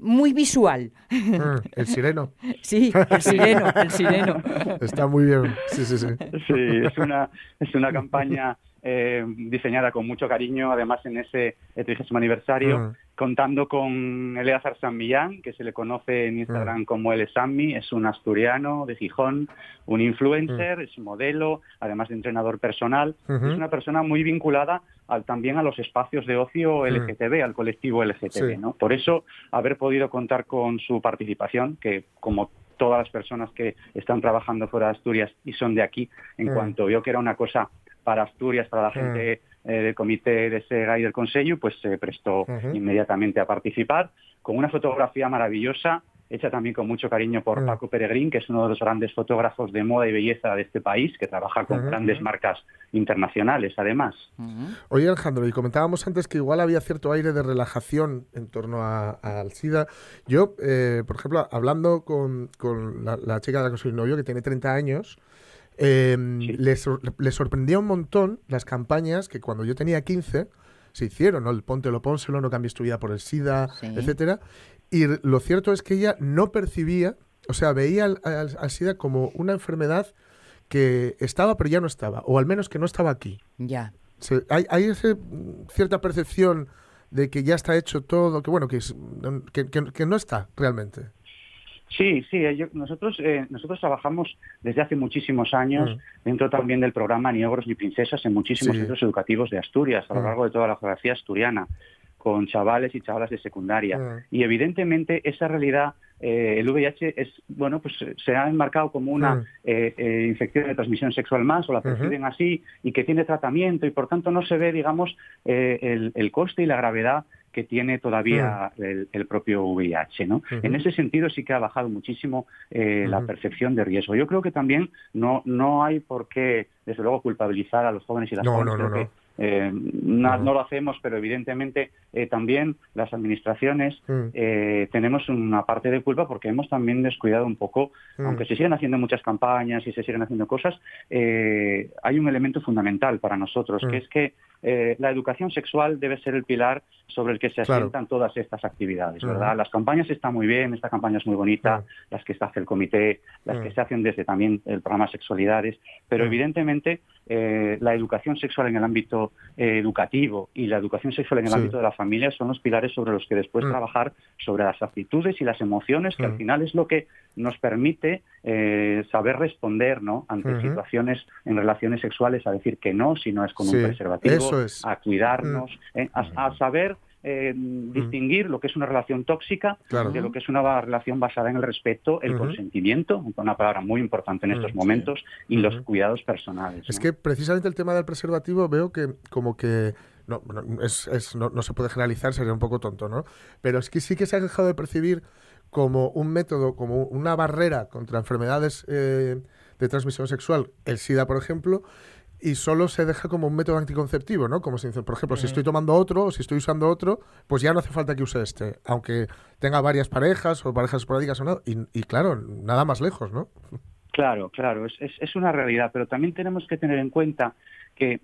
Speaker 2: muy visual.
Speaker 3: Mm, el sireno. [LAUGHS]
Speaker 2: Sí, el sireno, el sireno. [LAUGHS]
Speaker 3: Está muy bien. Sí, sí, sí.
Speaker 17: Sí, es una, es una campaña eh, diseñada con mucho cariño, además en ese 30 aniversario, mm. contando con Eleazar San Millán, que se le conoce en Instagram mm. como El Sammy, es un asturiano de Gijón, un influencer, mm. es modelo, además de entrenador personal, es una persona muy vinculada al, también a los espacios de ocio LGTB, al colectivo LGTB. ¿no? Por eso, haber podido contar con su participación, que como todas las personas que están trabajando fuera de Asturias y son de aquí, en cuanto vio que era una cosa para Asturias, para la gente eh, del comité de SEGA y del Consejo, pues se prestó inmediatamente a participar con una fotografía maravillosa hecha también con mucho cariño por Paco Peregrín, que es uno de los grandes fotógrafos de moda y belleza de este país, que trabaja con grandes marcas internacionales, además.
Speaker 3: Oye, Alejandro, y comentábamos antes que igual había cierto aire de relajación en torno al SIDA. Yo, eh, por ejemplo, hablando con, la, chica de la que soy novio, que tiene 30 años, eh, le, sorprendía un montón las campañas que cuando yo tenía 15 se hicieron, ¿no? El póntelo, pónselo, no cambies tu vida por el SIDA, etcétera. Y lo cierto es que ella no percibía, o sea, veía al, SIDA como una enfermedad que estaba pero ya no estaba, o al menos que no estaba aquí.
Speaker 2: Ya.
Speaker 3: hay, hay esa cierta percepción de que ya está hecho todo, que bueno, que, que, no está realmente.
Speaker 17: Sí, sí, nosotros, eh, nosotros trabajamos desde hace muchísimos años mm. dentro también del programa Ni ogros ni princesas en muchísimos centros educativos de Asturias, a lo mm. largo de toda la geografía asturiana con chavales y chavalas de secundaria. Mm. Y evidentemente esa realidad, eh, el VIH es, bueno, pues se ha enmarcado como una mm. eh, eh, infección de transmisión sexual más, o la perciben así, y que tiene tratamiento, y por tanto no se ve, digamos, el, coste y la gravedad que tiene todavía mm. el, propio VIH. ¿no? En ese sentido sí que ha bajado muchísimo la percepción de riesgo. Yo creo que también no, no hay por qué, desde luego, culpabilizar a los jóvenes y las jóvenes. Eh, no, lo hacemos, pero evidentemente eh, también las administraciones mm. eh, tenemos una parte de culpa porque hemos también descuidado un poco, mm. aunque se siguen haciendo muchas campañas y se siguen haciendo cosas, hay un elemento fundamental para nosotros, que mm. es que la educación sexual debe ser el pilar sobre el que se asientan todas estas actividades, ¿verdad? Las campañas están muy bien, esta campaña es muy bonita, las que se hace el comité, las que se hacen desde también el programa Sexualidades, pero evidentemente eh, la educación sexual en el ámbito eh, educativo y la educación sexual en el ámbito de la familia son los pilares sobre los que después mm. trabajar sobre las actitudes y las emociones, que al mm. final es lo que nos permite eh, saber responder ¿no? ante situaciones en relaciones sexuales, a decir que no si no es con un preservativo, a cuidarnos, mm. a saber eh, mm. distinguir lo que es una relación tóxica de lo que es una relación basada en el respeto, el consentimiento, una palabra muy importante en estos mm, momentos, y los cuidados personales.
Speaker 3: Es que precisamente el tema del preservativo veo que como que no, es, no, se puede generalizar, sería un poco tonto, ¿no? Pero es que sí que se ha dejado de percibir como un método, como una barrera contra enfermedades eh, de transmisión sexual, el SIDA, por ejemplo, y solo se deja como un método anticonceptivo, ¿no? Como si, por ejemplo, si estoy tomando otro o si estoy usando otro, pues ya no hace falta que use este, aunque tenga varias parejas o parejas esporádicas o no. Y, y claro, nada más lejos, ¿no?
Speaker 17: Claro, claro, es, es, una realidad, pero también tenemos que tener en cuenta que,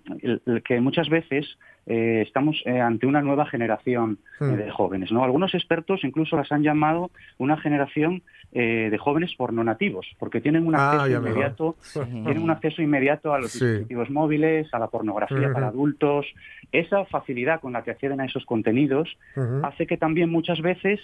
Speaker 17: que muchas veces eh, estamos eh, ante una nueva generación eh, hmm. de jóvenes. ¿no? Algunos expertos incluso las han llamado una generación de jóvenes pornonativos, porque tienen un ah, acceso inmediato, tienen un acceso inmediato a los dispositivos móviles, a la pornografía para adultos. Esa facilidad con la que acceden a esos contenidos hace que también muchas veces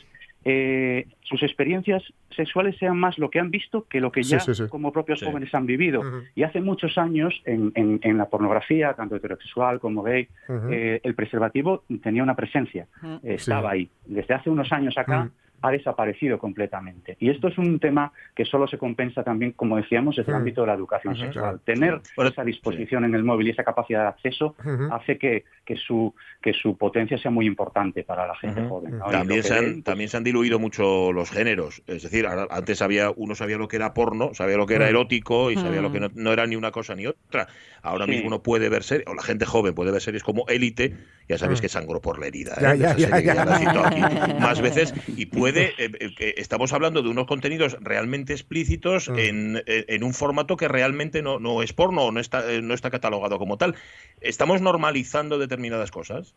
Speaker 17: eh, sus experiencias sexuales sean más lo que han visto que lo que ya como propios jóvenes han vivido. Y hace muchos años en, en, la pornografía, tanto heterosexual como gay, eh, el preservativo tenía una presencia, estaba ahí. Desde hace unos años acá ha desaparecido completamente. Y esto es un tema que solo se compensa también, como decíamos, desde el ámbito de la educación sexual. Tener esa disposición en el móvil y esa capacidad de acceso hace que, que, su, que su potencia sea muy importante para la gente joven.
Speaker 1: También, se han, pues también se han diluido mucho los géneros. Es decir, antes había uno sabía lo que era porno, sabía lo que era erótico y sabía lo que no, era ni una cosa ni otra. Ahora mismo uno puede ver series, o la gente joven puede ver series como Élite, ya sabéis que sangró por la herida. ¿eh? [LAUGHS] más veces y puede eh, eh, estamos hablando de unos contenidos realmente explícitos mm. eh, en, un formato que realmente no, no es porno o no está, no está catalogado como tal. ¿Estamos normalizando determinadas cosas?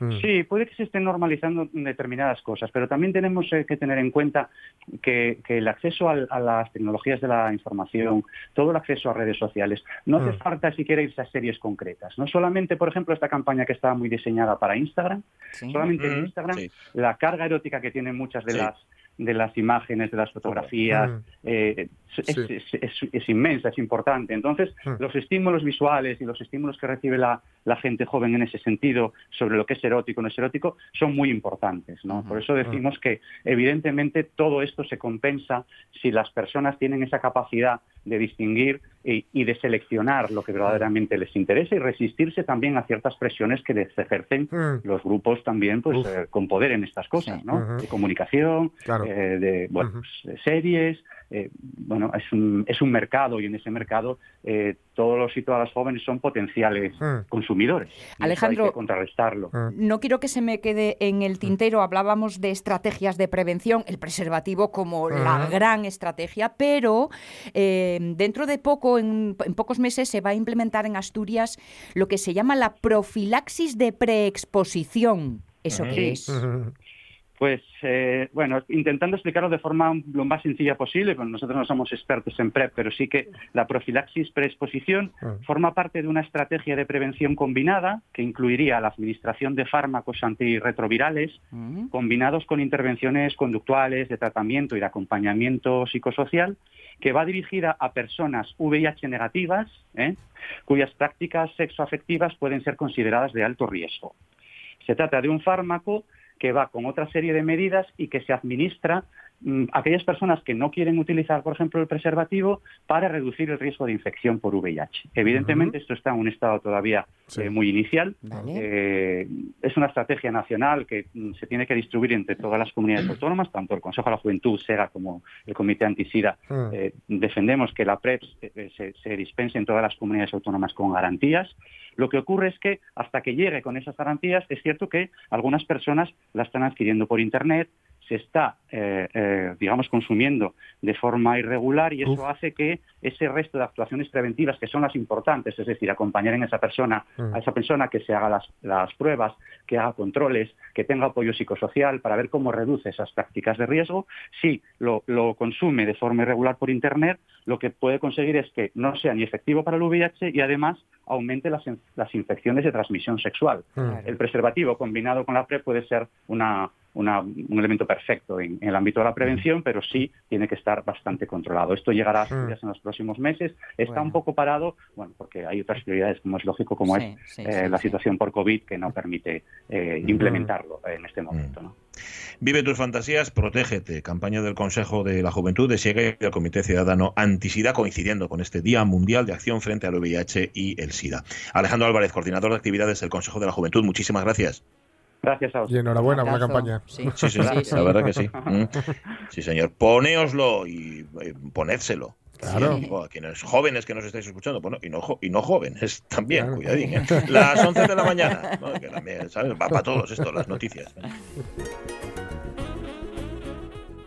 Speaker 17: Mm. Sí, puede que se estén normalizando determinadas cosas, pero también tenemos que tener en cuenta que, el acceso a, las tecnologías de la información, todo el acceso a redes sociales, no hace mm. falta siquiera irse a series concretas. No solamente, por ejemplo, esta campaña que estaba muy diseñada para Instagram, solamente en Instagram, la carga erótica que tienen muchas de las de las imágenes, de las fotografías, eh, es, inmensa, es importante. Entonces, los estímulos visuales y los estímulos que recibe la, gente joven en ese sentido sobre lo que es erótico o no es erótico son muy importantes. ¿no? Por eso decimos que, evidentemente, todo esto se compensa si las personas tienen esa capacidad de distinguir y, de seleccionar lo que verdaderamente les interesa y resistirse también a ciertas presiones que les ejercen los grupos también pues eh, con poder en estas cosas, ¿no? De comunicación, eh, de, bueno, pues, series, eh, bueno, es un, es un mercado y en ese mercado eh, todos los y todas las jóvenes son potenciales hmm. consumidores.
Speaker 2: Alejandro,
Speaker 17: hay que contrarrestarlo.
Speaker 2: Hmm. No quiero que se me quede en el tintero, hablábamos de estrategias de prevención, el preservativo como la gran estrategia, pero eh, dentro de poco, en, pocos meses, se va a implementar en Asturias lo que se llama la profilaxis de preexposición. ¿Eso qué es?
Speaker 17: Pues eh, bueno, intentando explicarlo de forma lo más sencilla posible, nosotros no somos expertos en PrEP, pero sí que la profilaxis preexposición ah. forma parte de una estrategia de prevención combinada que incluiría la administración de fármacos antirretrovirales mm. combinados con intervenciones conductuales de tratamiento y de acompañamiento psicosocial que va dirigida a personas VIH negativas ¿eh? cuyas prácticas sexoafectivas pueden ser consideradas de alto riesgo. Se trata de un fármaco que va con otra serie de medidas y que se administra aquellas personas que no quieren utilizar, por ejemplo, el preservativo para reducir el riesgo de infección por VIH. Evidentemente, esto está en un estado todavía eh, muy inicial. Eh, es una estrategia nacional que mm, se tiene que distribuir entre todas las comunidades autónomas, tanto el Consejo de la Juventud, SEGA, como el Comité Antisida. Ah. Eh, defendemos que la PrEP se, se dispense en todas las comunidades autónomas con garantías. Lo que ocurre es que hasta que llegue con esas garantías, es cierto que algunas personas la están adquiriendo por Internet, se está, eh, eh, digamos, consumiendo de forma irregular y eso hace que ese resto de actuaciones preventivas, que son las importantes, es decir, acompañar en esa persona, mm. a esa persona que se haga las, las, pruebas, que haga controles, que tenga apoyo psicosocial para ver cómo reduce esas prácticas de riesgo, si lo, lo consume de forma irregular por Internet, lo que puede conseguir es que no sea ni efectivo para el VIH y además aumente las, las infecciones de transmisión sexual. El preservativo combinado con la PrEP puede ser una, un elemento perfecto en, el ámbito de la prevención, pero sí tiene que estar bastante controlado. Esto llegará a en los próximos meses. Está un poco parado, bueno, porque hay otras prioridades, como es lógico, como es eh, la situación por COVID, que no permite eh, implementarlo en este momento. ¿no?
Speaker 1: Vive tus fantasías, protégete. Campaña del Consejo de la Juventud de Siega y del Comité Ciudadano Antisida, coincidiendo con este Día Mundial de Acción frente al VIH y el SIDA. Alejandro Álvarez, coordinador de actividades del Consejo de la Juventud, muchísimas gracias.
Speaker 17: Gracias a
Speaker 3: Y enhorabuena por la campaña.
Speaker 1: Sí, sí, la verdad que sí. [LAUGHS] Mm. Sí, señor. Ponéoslo y eh, ponédselo. Claro. a quienes jóvenes que nos estáis escuchando, bueno, y no, y no jóvenes [LAUGHS] también, cuidadín. ¿eh? Las 11 de la mañana, que también, ¿sabes? Va para todos esto, las noticias. ¿eh?